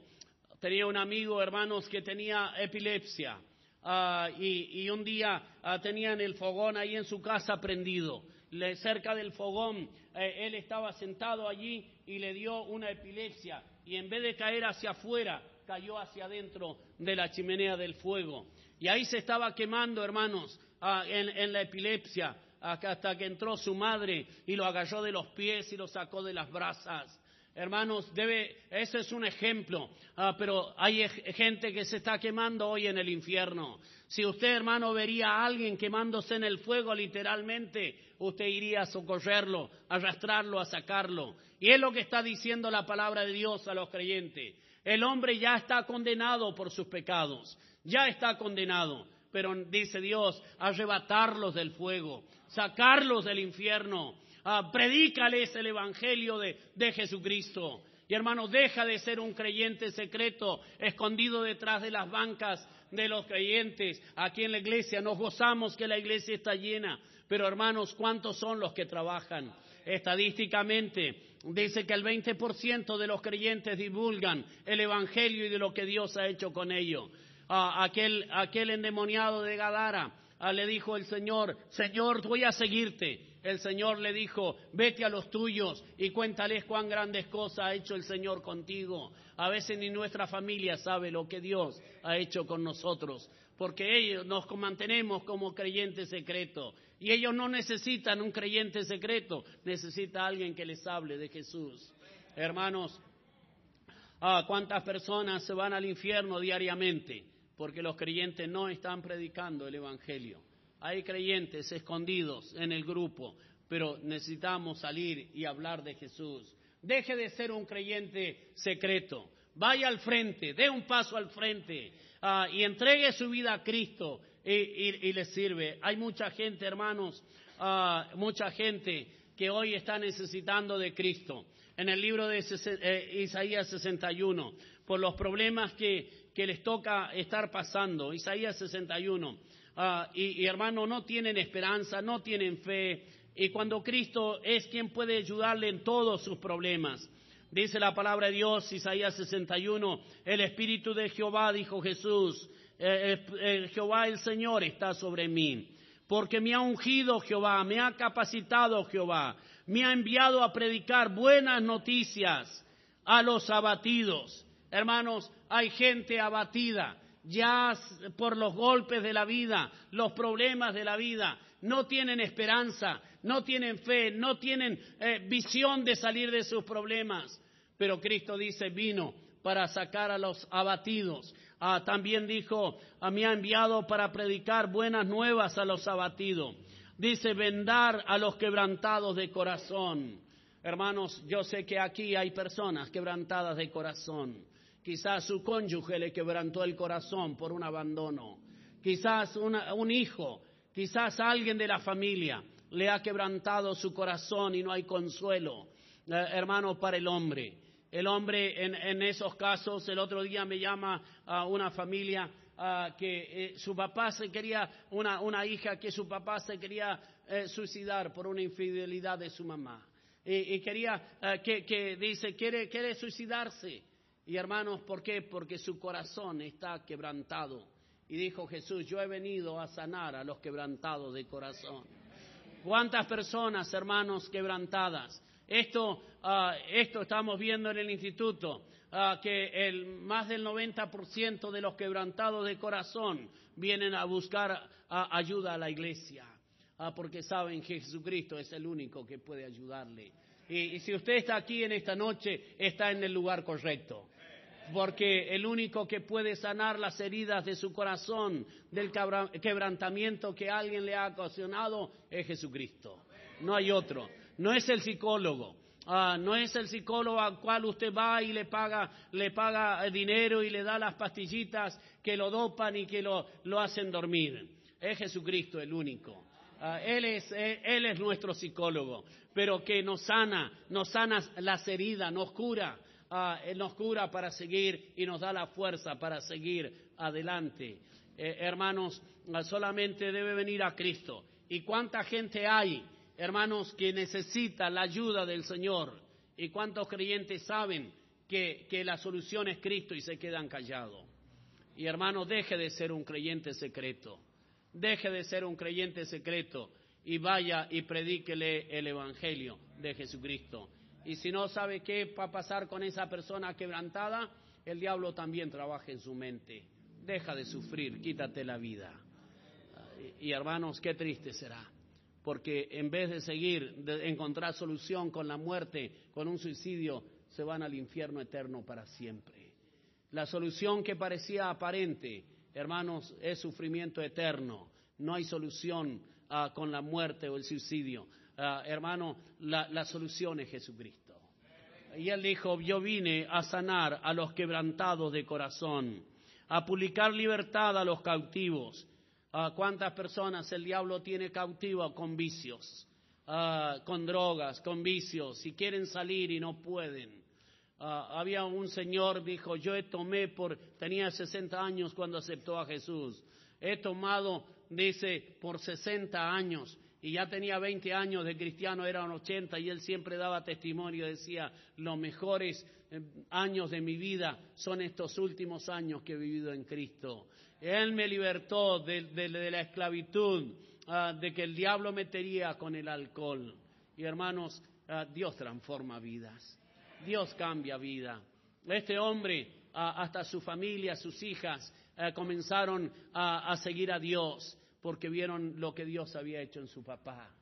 tenía un amigo, hermanos, que tenía epilepsia. Ah, y, un día uh, tenían el fogón ahí en su casa prendido. cerca del fogón, eh, él estaba sentado allí y le dio una epilepsia. Y en vez de caer hacia afuera, cayó hacia adentro de la chimenea del fuego. Y ahí se estaba quemando, hermanos, ah, en, la epilepsia, hasta que entró su madre y lo agarró de los pies y lo sacó de las brasas. Hermanos, debe, ese es un ejemplo, ah, pero hay gente que se está quemando hoy en el infierno. Si usted, hermano, vería a alguien quemándose en el fuego literalmente, usted iría a socorrerlo, a arrastrarlo, a sacarlo. Y es lo que está diciendo la palabra de Dios a los creyentes. El hombre ya está condenado por sus pecados, ya está condenado, pero dice Dios, arrebatarlos del fuego, sacarlos del infierno Ah, predícales el Evangelio de, Jesucristo. Y hermanos, deja de ser un creyente secreto, escondido detrás de las bancas de los creyentes. Aquí en la iglesia nos gozamos que la iglesia está llena, pero hermanos, ¿cuántos son los que trabajan? Estadísticamente, dice que el 20% de los creyentes divulgan el Evangelio y de lo que Dios ha hecho con ellos. Ah, aquel, aquel endemoniado de Gadara ah, le dijo el Señor, Señor, voy a seguirte el Señor le dijo, vete a los tuyos y cuéntales cuán grandes cosas ha hecho el Señor contigo. A veces ni nuestra familia sabe lo que Dios ha hecho con nosotros, porque ellos nos mantenemos como creyentes secretos. Y ellos no necesitan un creyente secreto, necesita alguien que les hable de Jesús. Hermanos, ah, ¿cuántas personas se van al infierno diariamente? Porque los creyentes no están predicando el Evangelio. Hay creyentes escondidos en el grupo, pero necesitamos salir y hablar de Jesús. Deje de ser un creyente secreto. Vaya al frente, dé un paso al frente ah, y entregue su vida a Cristo y, le sirve. Hay mucha gente, hermanos, ah, mucha gente que hoy está necesitando de Cristo. En el libro de eh, Isaías 61, por los problemas que, que les toca estar pasando, Isaías 61. Ah, y, hermano, no tienen esperanza, no tienen fe. Y cuando Cristo es quien puede ayudarle en todos sus problemas. Dice la palabra de Dios, Isaías 61, el Espíritu de Jehová, dijo Jesús, eh, eh, Jehová el Señor está sobre mí, porque me ha ungido Jehová, me ha capacitado Jehová, me ha enviado a predicar buenas noticias a los abatidos. Hermanos, hay gente abatida, ya por los golpes de la vida, los problemas de la vida, no tienen esperanza, no tienen fe, no tienen eh, visión de salir de sus problemas. Pero Cristo dice, vino para sacar a los abatidos. Ah, también dijo, a mí ha enviado para predicar buenas nuevas a los abatidos. Dice, vendar a los quebrantados de corazón. Hermanos, yo sé que aquí hay personas quebrantadas de corazón. Quizás su cónyuge le quebrantó el corazón por un abandono. Quizás un hijo, quizás alguien de la familia le ha quebrantado su corazón y no hay consuelo, eh, hermano, para el hombre. El hombre en, esos casos, el otro día me llama a una familia que eh, su papá se quería, una, hija que su papá se quería eh, suicidar por una infidelidad de su mamá. Y, quería, que, que, dice, quiere, quiere suicidarse. Y hermanos, ¿por qué? Porque su corazón está quebrantado. Y dijo Jesús, yo he venido a sanar a los quebrantados de corazón. ¿Cuántas personas, hermanos, quebrantadas? Esto, ah, esto estamos viendo en el instituto, ah, que el, más del 90% de los quebrantados de corazón vienen a buscar ah, ayuda a la iglesia, porque saben que Jesucristo es el único que puede ayudarle. y si usted está aquí en esta noche, está en el lugar correcto porque el único que puede sanar las heridas de su corazón, del quebrantamiento que alguien le ha ocasionado, es Jesucristo. No hay otro. No es el psicólogo. Ah, no es el psicólogo al cual usted va y le paga, le paga dinero y le da las pastillitas que lo dopan y que lo, hacen dormir. Es Jesucristo el único. Ah, él, es, él es nuestro psicólogo, pero que nos sana, nos sana las heridas, nos cura, Ah, nos cura para seguir y nos da la fuerza para seguir adelante. Eh, hermanos, ah, solamente debe venir a Cristo. ¿Y cuánta gente hay, hermanos, que necesita la ayuda del Señor? ¿Y cuántos creyentes saben que, que la solución es Cristo y se quedan callados. Y hermano, deje de ser un creyente secreto. Deje de ser un creyente secreto y vaya y predíquele el Evangelio de Jesucristo. Y si no sabe qué va a pasar con esa persona quebrantada, el diablo también trabaja en su mente. Deja de sufrir, quítate la vida. Y hermanos, qué triste será, porque en vez de seguir, de encontrar solución con la muerte, con un suicidio, se van al infierno eterno para siempre. La solución que parecía aparente, hermanos, es sufrimiento eterno. No hay solución uh, con la muerte o el suicidio. Uh, hermano, la, solución es Jesucristo. Y él dijo, yo vine a sanar a los quebrantados de corazón, a publicar libertad a los cautivos. Uh, ¿Cuántas personas el diablo tiene cautivo con vicios, uh, con drogas, con vicios, y quieren salir y no pueden? Había un señor, dijo, yo he tomé por, tenía 60 años cuando aceptó a Jesús. He tomado, dice, por 60 años y ya tenía 20 años de cristiano, eran 80 y él siempre daba testimonio, decía, los mejores eh, años de mi vida son estos últimos años que he vivido en Cristo. Él me libertó de, la esclavitud, uh, de que el diablo metería con el alcohol. Y hermanos, uh, Dios transforma vidas. Dios cambia vida. Este hombre, hasta su familia, sus hijas, comenzaron a, seguir a Dios porque vieron lo que Dios había hecho en su papá.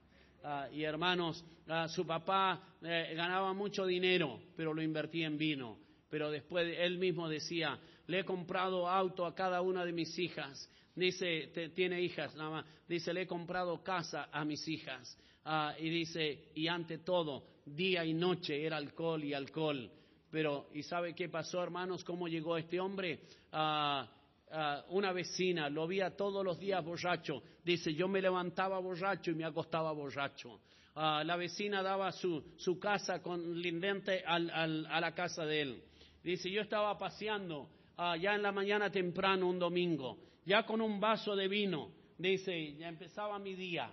Uh, y hermanos, uh, su papá eh, ganaba mucho dinero, pero lo invertía en vino. Pero después él mismo decía, le he comprado auto a cada una de mis hijas. Dice, tiene hijas nada más. Dice, le he comprado casa a mis hijas. Uh, y dice, y ante todo, día y noche era alcohol y alcohol. Pero, ¿y sabe qué pasó, hermanos? ¿Cómo llegó este hombre? Uh, uh, una vecina lo veía todos los días borracho. Dice, yo me levantaba borracho y me acostaba borracho. Uh, la vecina daba su, su casa con lindente al, a la casa de él. Dice, yo estaba paseando ya en la mañana temprano un domingo, ya con un vaso de vino. Dice, ya empezaba mi día.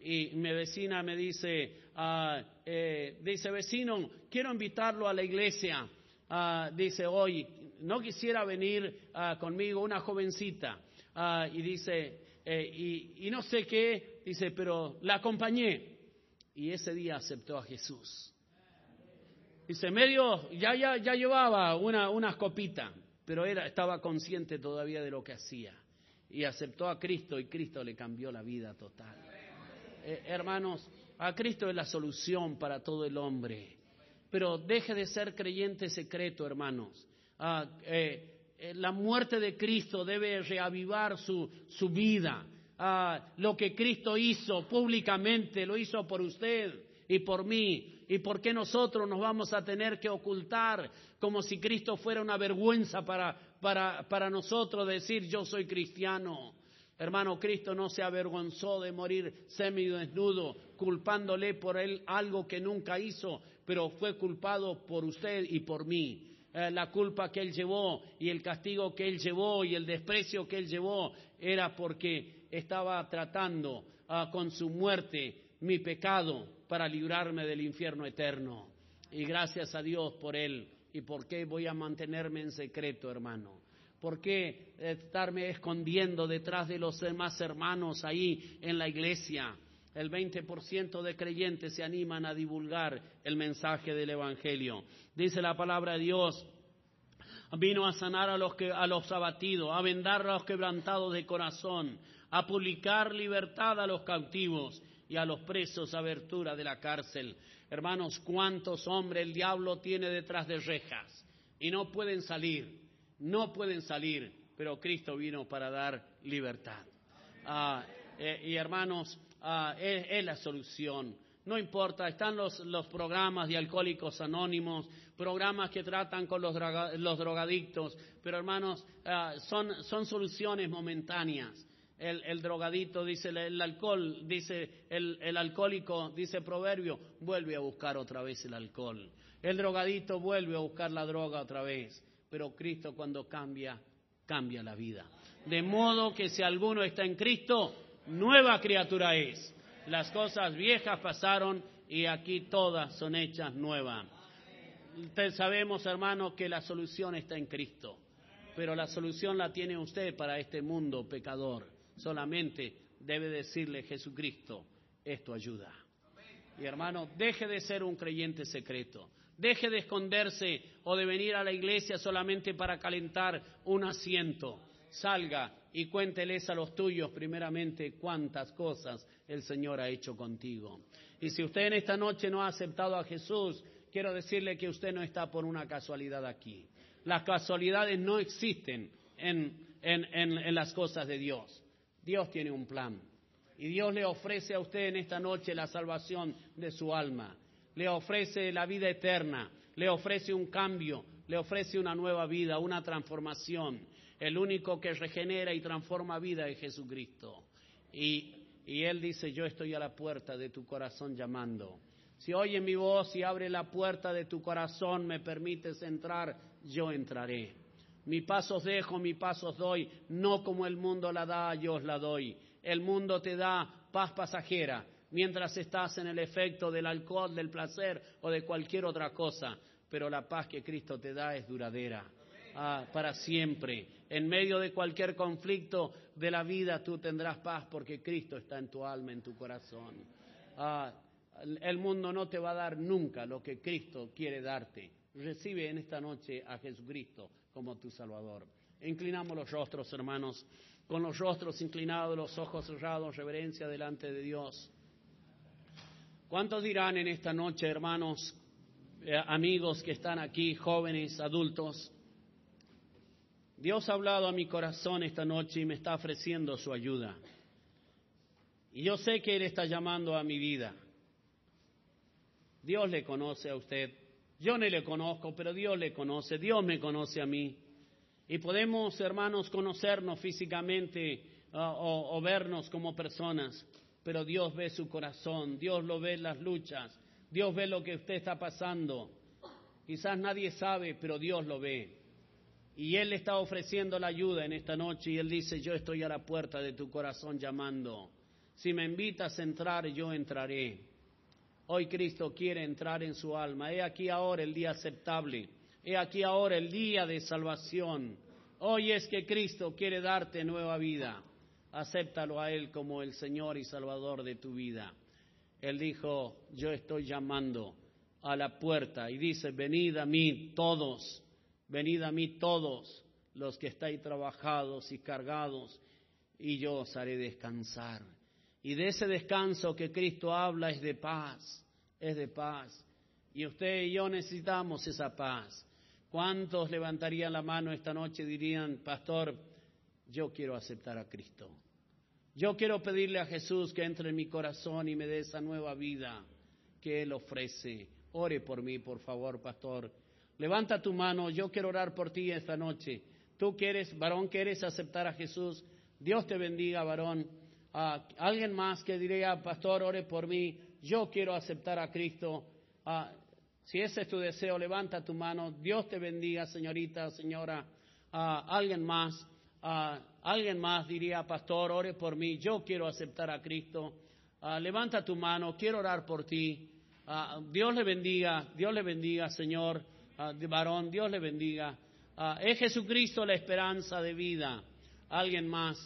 Y mi vecina me dice, uh, eh, dice, vecino, quiero invitarlo a la iglesia. Uh, dice, hoy no quisiera venir uh, conmigo una jovencita. y dice, eh, y, y, no sé qué, dice, pero la acompañé. Y ese día aceptó a Jesús. Dice, medio, ya, ya, ya llevaba una, unas copitas, pero era, estaba consciente todavía de lo que hacía. Y aceptó a Cristo y Cristo le cambió la vida total eh, hermanos, a Cristo es la solución para todo el hombre. Pero deje de ser creyente secreto, hermanos. Ah, eh, eh, la muerte de Cristo debe reavivar su, su vida. Ah, lo que Cristo hizo públicamente lo hizo por usted y por mí. ¿Y por qué nosotros nos vamos a tener que ocultar como si Cristo fuera una vergüenza para, para, para nosotros decir yo soy cristiano? Hermano, Cristo no se avergonzó de morir semidesnudo, culpándole por él algo que nunca hizo, pero fue culpado por usted y por mí. Eh, la culpa que él llevó y el castigo que él llevó y el desprecio que él llevó era porque estaba tratando uh, con su muerte mi pecado para librarme del infierno eterno. Y gracias a Dios por él. ¿Y por qué voy a mantenerme en secreto, hermano? ¿Por qué estarme escondiendo detrás de los demás hermanos ahí en la iglesia? El 20% de creyentes se animan a divulgar el mensaje del Evangelio. Dice la palabra de Dios, vino a sanar a los, que, a los abatidos, a vendar a los quebrantados de corazón, a publicar libertad a los cautivos y a los presos abertura de la cárcel. Hermanos, ¿cuántos hombres el diablo tiene detrás de rejas y no pueden salir? no pueden salir, pero Cristo vino para dar libertad. Ah, eh, y hermanos, ah, es, la solución. No importa, están los, los, programas de alcohólicos anónimos, programas que tratan con los, los drogadictos, pero hermanos, ah, son, son, soluciones momentáneas. El, el drogadito dice el, el alcohol, dice el, el, alcohólico, dice proverbio, vuelve a buscar otra vez el alcohol. El drogadito vuelve a buscar la droga otra vez pero Cristo cuando cambia, cambia la vida. De modo que si alguno está en Cristo, nueva criatura es. Las cosas viejas pasaron y aquí todas son hechas nuevas. sabemos, hermanos, que la solución está en Cristo, pero la solución la tiene usted para este mundo pecador. Solamente debe decirle Jesucristo, es tu ayuda. Y hermano, deje de ser un creyente secreto. Deje de esconderse o de venir a la iglesia solamente para calentar un asiento. Salga y cuénteles a los tuyos primeramente cuántas cosas el Señor ha hecho contigo. Y si usted en esta noche no ha aceptado a Jesús, quiero decirle que usted no está por una casualidad aquí. Las casualidades no existen en, en- en- en las cosas de Dios. Dios tiene un plan. Y Dios le ofrece a usted en esta noche la salvación de su alma. Le ofrece la vida eterna. Le ofrece un cambio. Le ofrece una nueva vida, una transformación. El único que regenera y transforma vida es Jesucristo. Y, Él dice, yo estoy a la puerta de tu corazón llamando. Si oye mi voz y abre la puerta de tu corazón, me permites entrar, yo entraré. Mi pasos dejo, mi pasos doy, no como el mundo la da, yo os la doy. El mundo te da paz pasajera, mientras estás en el efecto del alcohol, del placer o de cualquier otra cosa, pero la paz que Cristo te da es duradera, ah, para siempre. En medio de cualquier conflicto de la vida tú tendrás paz porque Cristo está en tu alma, en tu corazón. Ah, el mundo no te va a dar nunca lo que Cristo quiere darte. Recibe en esta noche a Jesucristo como tu Salvador. Inclinamos los rostros, hermanos, con los rostros inclinados, los ojos cerrados, reverencia delante de Dios. ¿Cuántos dirán en esta noche, hermanos, eh, amigos que están aquí, jóvenes, adultos? Dios ha hablado a mi corazón esta noche y me está ofreciendo su ayuda. Y yo sé que Él está llamando a mi vida. Dios le conoce a usted. Yo no le conozco, pero Dios le conoce. Dios me conoce a mí. Y podemos, hermanos, conocernos físicamente ah, o, o vernos como personas, pero Dios ve su corazón, Dios lo ve en las luchas, Dios ve lo que usted está pasando. Quizás nadie sabe, pero Dios lo ve. Y Él está ofreciendo la ayuda en esta noche y Él dice, yo estoy a la puerta de tu corazón llamando. Si me invitas a entrar, yo entraré. Hoy Cristo quiere entrar en su alma. He aquí ahora el día aceptable. He aquí ahora el día de salvación. Hoy es que Cristo quiere darte nueva vida. Acéptalo a Él como el Señor y Salvador de tu vida. Él dijo, yo estoy llamando a la puerta y dice, venid a mí todos, venid a mí todos los que estáis trabajados y cargados y yo os haré descansar. Y de ese descanso que Cristo habla es de paz, es de paz. Y usted y yo necesitamos esa paz. ¿Cuántos levantarían la mano esta noche y dirían, pastor, yo quiero aceptar a Cristo? Yo quiero pedirle a Jesús que entre en mi corazón y me dé esa nueva vida que Él ofrece. Ore por mí, por favor, pastor. Levanta tu mano, yo quiero orar por ti esta noche. Tú quieres, varón, quieres aceptar a Jesús. Dios te bendiga, varón. Ah, alguien más que diría, pastor, ore por mí. Yo quiero aceptar a Cristo. Ah, si ese es tu deseo, levanta tu mano. Dios te bendiga, señorita, señora. Ah, alguien más. Alguien más diría, pastor, ore por mí. Yo quiero aceptar a Cristo. Levanta tu mano. Quiero orar por ti. Dios le bendiga. Dios le bendiga, Señor. Ah, varón, Dios le bendiga. Ah, es Jesucristo la esperanza de vida. Alguien más.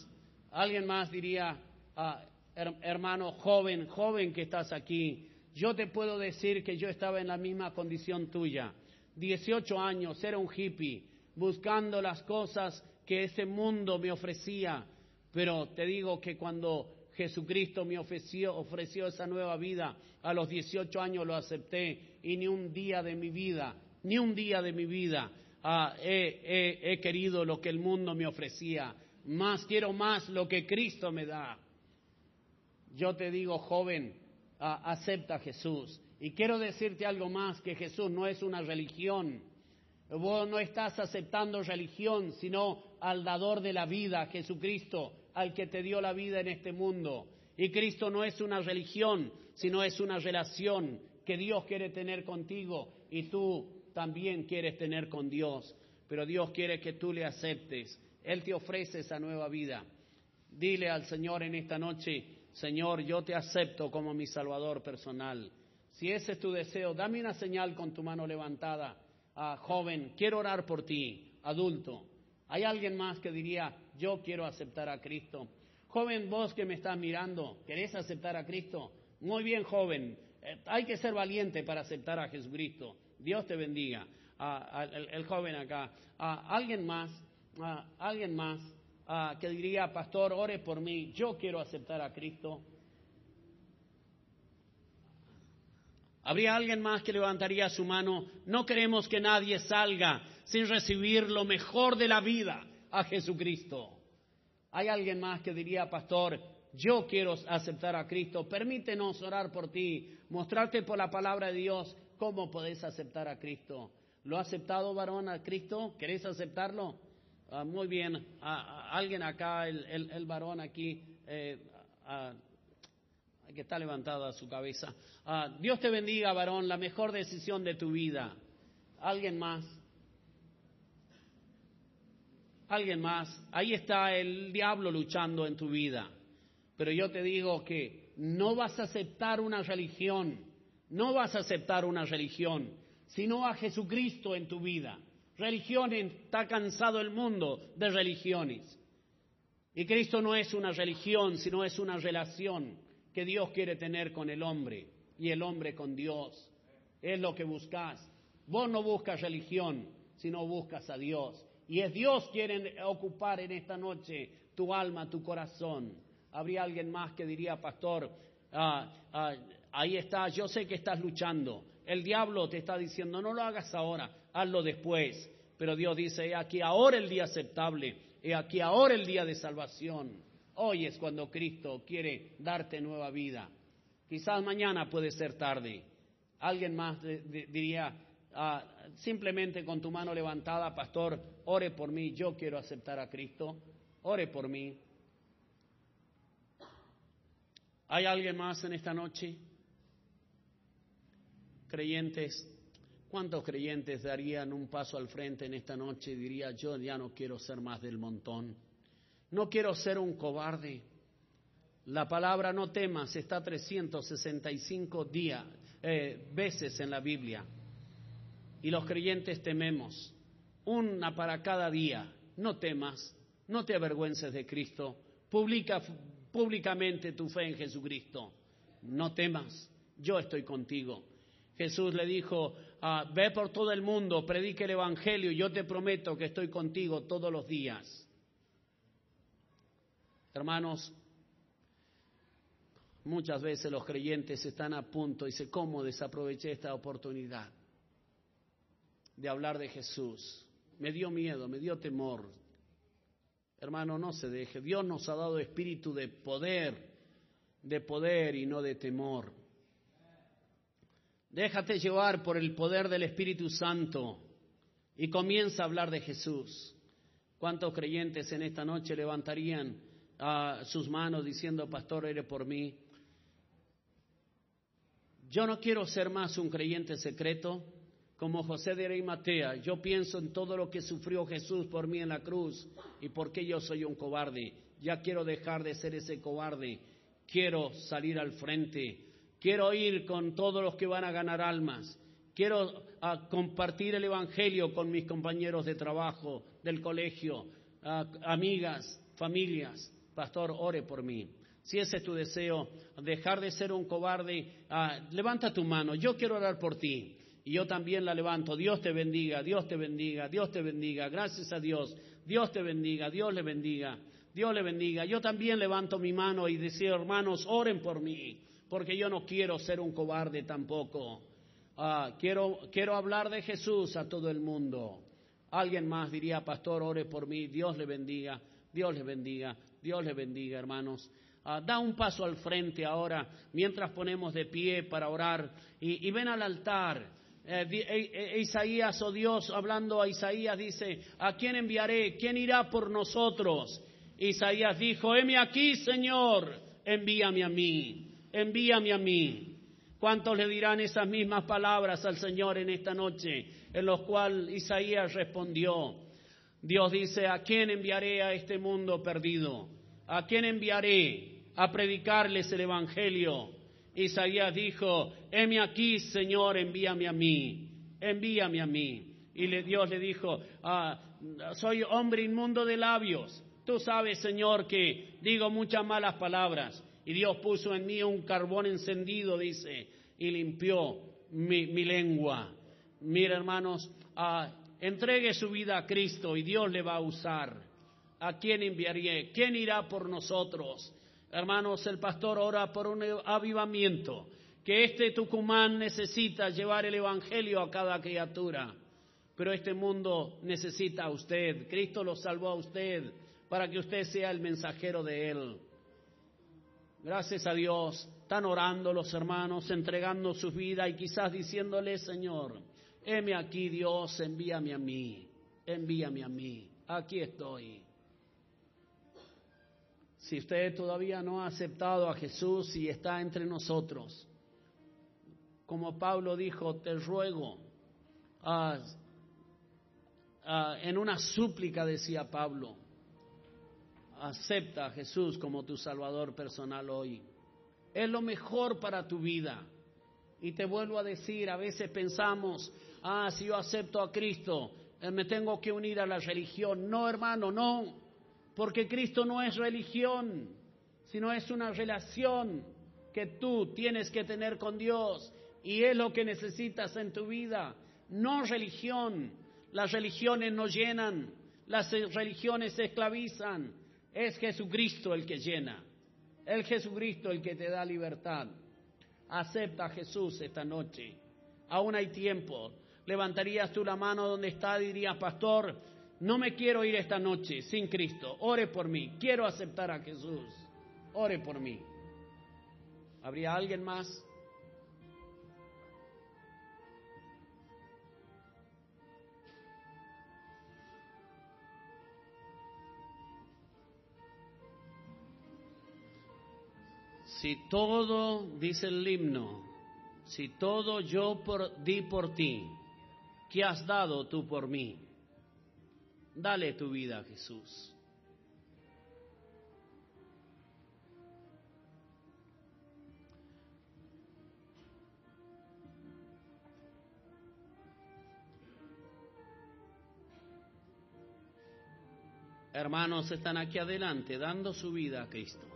Alguien más diría, ah, her- hermano joven, joven que estás aquí. Yo te puedo decir que yo estaba en la misma condición tuya. 18 años, era un hippie, buscando las cosas que ese mundo me ofrecía. Pero te digo que cuando Jesucristo me ofreció, ofreció esa nueva vida, a los 18 años lo acepté y ni un día de mi vida, ni un día de mi vida ah, he, querido lo que el mundo me ofrecía. Más quiero más lo que Cristo me da. Yo te digo, joven, acepta a Jesús. Y quiero decirte algo más, que Jesús no es una religión. Vos no estás aceptando religión, sino al dador de la vida, Jesucristo, al que te dio la vida en este mundo. Y Cristo no es una religión, sino es una relación que Dios quiere tener contigo y tú también quieres tener con Dios. Pero Dios quiere que tú le aceptes. Él te ofrece esa nueva vida. Dile al Señor en esta noche, Señor, yo te acepto como mi Salvador personal. Si ese es tu deseo, dame una señal con tu mano levantada. Ah, joven, quiero orar por ti. Adulto, ¿hay alguien más que diría, yo quiero aceptar a Cristo? Joven, vos que me estás mirando, ¿querés aceptar a Cristo? Muy bien, joven. Eh, hay que ser valiente para aceptar a Jesucristo. Dios te bendiga. Ah, el, joven acá. Ah, ¿Alguien más? ¿Alguien más que diría, pastor, ore por mí? Yo quiero aceptar a Cristo. ¿Habría alguien más que levantaría su mano? No queremos que nadie salga sin recibir lo mejor de la vida a Jesucristo. ¿Hay alguien más que diría, pastor, yo quiero aceptar a Cristo? Permítenos orar por ti, mostrarte por la palabra de Dios cómo podés aceptar a Cristo. ¿Lo ha aceptado varón a Cristo? ¿Querés aceptarlo? Ah, muy bien. Alguien acá, el, varón aquí, eh, que está levantado a su cabeza. Ah, Dios te bendiga, varón, la mejor decisión de tu vida. ¿Alguien más? ¿Alguien más? Ahí está el diablo luchando en tu vida. Pero yo te digo que no vas a aceptar una religión, no vas a aceptar una religión, sino a Jesucristo en tu vida. Religión está cansado el mundo de religiones. Y Cristo no es una religión, sino es una relación que Dios quiere tener con el hombre y el hombre con Dios. Es lo que buscas. Vos no buscas religión, sino buscas a Dios. Y es Dios quien ocupar en esta noche tu alma, tu corazón. Habría alguien más que diría, pastor, ah, ah, ahí está, yo sé que estás luchando. El diablo te está diciendo, no lo hagas ahora, hazlo después. Pero Dios dice, he aquí ahora el día aceptable, he aquí ahora el día de salvación. Hoy es cuando Cristo quiere darte nueva vida. Quizás mañana puede ser tarde. Alguien más diría, ah, simplemente con tu mano levantada, pastor, ore por mí, yo quiero aceptar a Cristo, ore por mí. ¿Hay alguien más en esta noche? Creyentes, ¿cuántos creyentes darían un paso al frente en esta noche y diría, yo ya no quiero ser más del montón? No quiero ser un cobarde. La palabra no temas está 365 días, eh, veces en la Biblia. Y los creyentes tememos. Una para cada día. No temas, no te avergüences de Cristo. Publica públicamente tu fe en Jesucristo. No temas, yo estoy contigo. Jesús le dijo, ah, ve por todo el mundo, predique el Evangelio, y yo te prometo que estoy contigo todos los días Hermanos, muchas veces los creyentes están a punto y se ¿cómo desaproveché esta oportunidad de hablar de Jesús? Me dio miedo, me dio temor. Hermano, no se deje. Dios nos ha dado espíritu de poder, de poder y no de temor. Déjate llevar por el poder del Espíritu Santo y comienza a hablar de Jesús. ¿Cuántos creyentes en esta noche levantarían a sus manos diciendo, pastor, eres por mí. Yo no quiero ser más un creyente secreto como José de Arimatea. Yo pienso en todo lo que sufrió Jesús por mí en la cruz y por qué yo soy un cobarde. Ya quiero dejar de ser ese cobarde. Quiero salir al frente. Quiero ir con todos los que van a ganar almas. Quiero ah, compartir el Evangelio con mis compañeros de trabajo, del colegio, ah, amigas, familias pastor, ore por mí. Si ese es tu deseo, dejar de ser un cobarde, ah, levanta tu mano, yo quiero orar por ti. Y yo también la levanto. Dios te bendiga, Dios te bendiga, Dios te bendiga. Gracias a Dios. Dios te bendiga, Dios le bendiga, Dios le bendiga. Yo también levanto mi mano y deseo, hermanos, oren por mí, porque yo no quiero ser un cobarde tampoco. Ah, quiero, quiero hablar de Jesús a todo el mundo. Alguien más diría, pastor, ore por mí, Dios le bendiga, Dios le bendiga. Dios le bendiga, hermanos. Ah, da un paso al frente ahora mientras ponemos de pie para orar y, ven al altar. Eh, eh, eh, Isaías, o oh Dios, hablando a Isaías, dice, ¿a quién enviaré? ¿Quién irá por nosotros? Isaías dijo, heme aquí, Señor, envíame a mí, envíame a mí. ¿Cuántos le dirán esas mismas palabras al Señor en esta noche? En los cuales Isaías respondió, Dios dice, ¿a quién enviaré a este mundo perdido? ¿A quién enviaré a predicarles el Evangelio? Isaías dijo, heme aquí, Señor, envíame a mí, envíame a mí. Y le, Dios le dijo, ah, soy hombre inmundo de labios. Tú sabes, Señor, que digo muchas malas palabras. Y Dios puso en mí un carbón encendido, dice, y limpió mi, lengua. Mira, hermanos, ah, entregue su vida a Cristo y Dios le va a usar. ¿A quién enviaré? ¿Quién irá por nosotros? Hermanos, el pastor ora por un avivamiento, que este Tucumán necesita llevar el Evangelio a cada criatura. Pero este mundo necesita a usted. Cristo lo salvó a usted para que usted sea el mensajero de Él. Gracias a Dios, están orando los hermanos, entregando su vida y quizás diciéndole, Señor, heme aquí Dios, envíame a mí, envíame a mí, aquí estoy. Si usted todavía no ha aceptado a Jesús y está entre nosotros, como Pablo dijo, te ruego, en una súplica decía Pablo, acepta a Jesús como tu Salvador personal hoy. Es lo mejor para tu vida. Y te vuelvo a decir, a veces pensamos, ah, si yo acepto a Cristo, eh, me tengo que unir a la religión. No, hermano, no, porque Cristo no es religión, sino es una relación que tú tienes que tener con Dios y es lo que necesitas en tu vida, no religión. Las religiones nos llenan, las religiones esclavizan, es Jesucristo el que llena. Es Jesucristo el que te da libertad. Acepta a Jesús esta noche. Aún hay tiempo. Levantarías tú la mano donde está y dirías, pastor, no me quiero ir esta noche sin Cristo. Ore por mí. Quiero aceptar a Jesús. Ore por mí. ¿Habría alguien más? Si todo, dice el himno, si todo yo di por ti, ¿qué has dado tú por mí? Dale tu vida a Jesús. Hermanos están aquí adelante dando su vida a Cristo.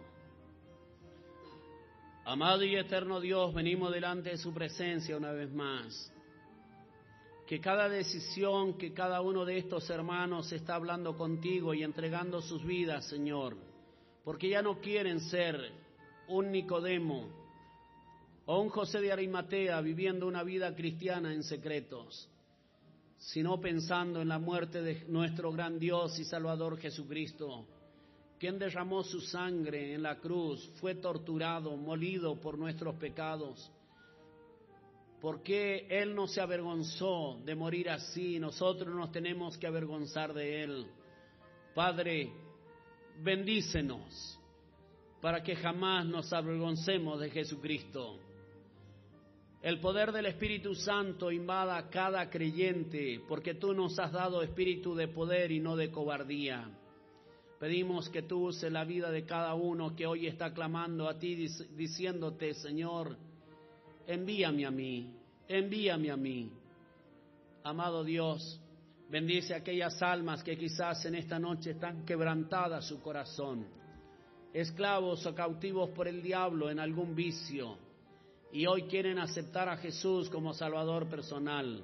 Amado y eterno Dios, venimos delante de su presencia una vez más. Que cada decisión que cada uno de estos hermanos está hablando contigo y entregando sus vidas, Señor, porque ya no quieren ser un Nicodemo o un José de Arimatea viviendo una vida cristiana en secretos, sino pensando en la muerte de nuestro gran Dios y Salvador Jesucristo quien derramó su sangre en la cruz, fue torturado, molido por nuestros pecados. ¿Por qué Él no se avergonzó de morir así? Nosotros nos tenemos que avergonzar de Él. Padre, bendícenos para que jamás nos avergoncemos de Jesucristo. El poder del Espíritu Santo invada a cada creyente, porque tú nos has dado espíritu de poder y no de cobardía. Pedimos que tú uses la vida de cada uno que hoy está clamando a ti, diciéndote, Señor, envíame a mí, envíame a mí. Amado Dios, bendice aquellas almas que quizás en esta noche están quebrantadas su corazón, esclavos o cautivos por el diablo en algún vicio, y hoy quieren aceptar a Jesús como Salvador personal.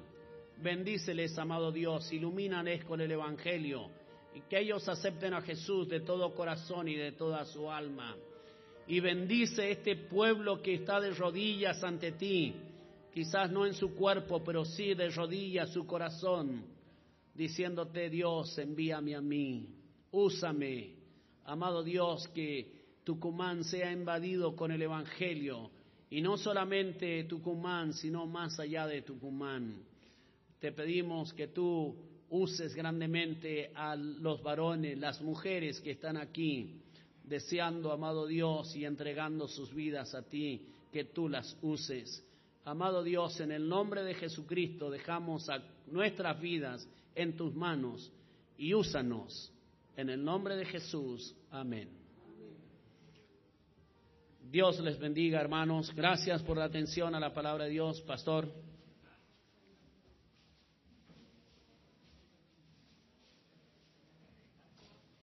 Bendíceles, amado Dios, ilumínales con el Evangelio y que ellos acepten a Jesús de todo corazón y de toda su alma. Y bendice este pueblo que está de rodillas ante ti, quizás no en su cuerpo, pero sí de rodillas su corazón, diciéndote Dios, envíame a mí, úsame, amado Dios, que Tucumán sea invadido con el Evangelio, y no solamente Tucumán, sino más allá de Tucumán. Te pedimos que tú uses grandemente a los varones, las mujeres que están aquí, deseando, amado Dios, y entregando sus vidas a ti, que tú las uses. Amado Dios, en el nombre de Jesucristo dejamos a nuestras vidas en tus manos y úsanos. En el nombre de Jesús. Amén. Dios les bendiga, hermanos. Gracias por la atención a la palabra de Dios, pastor.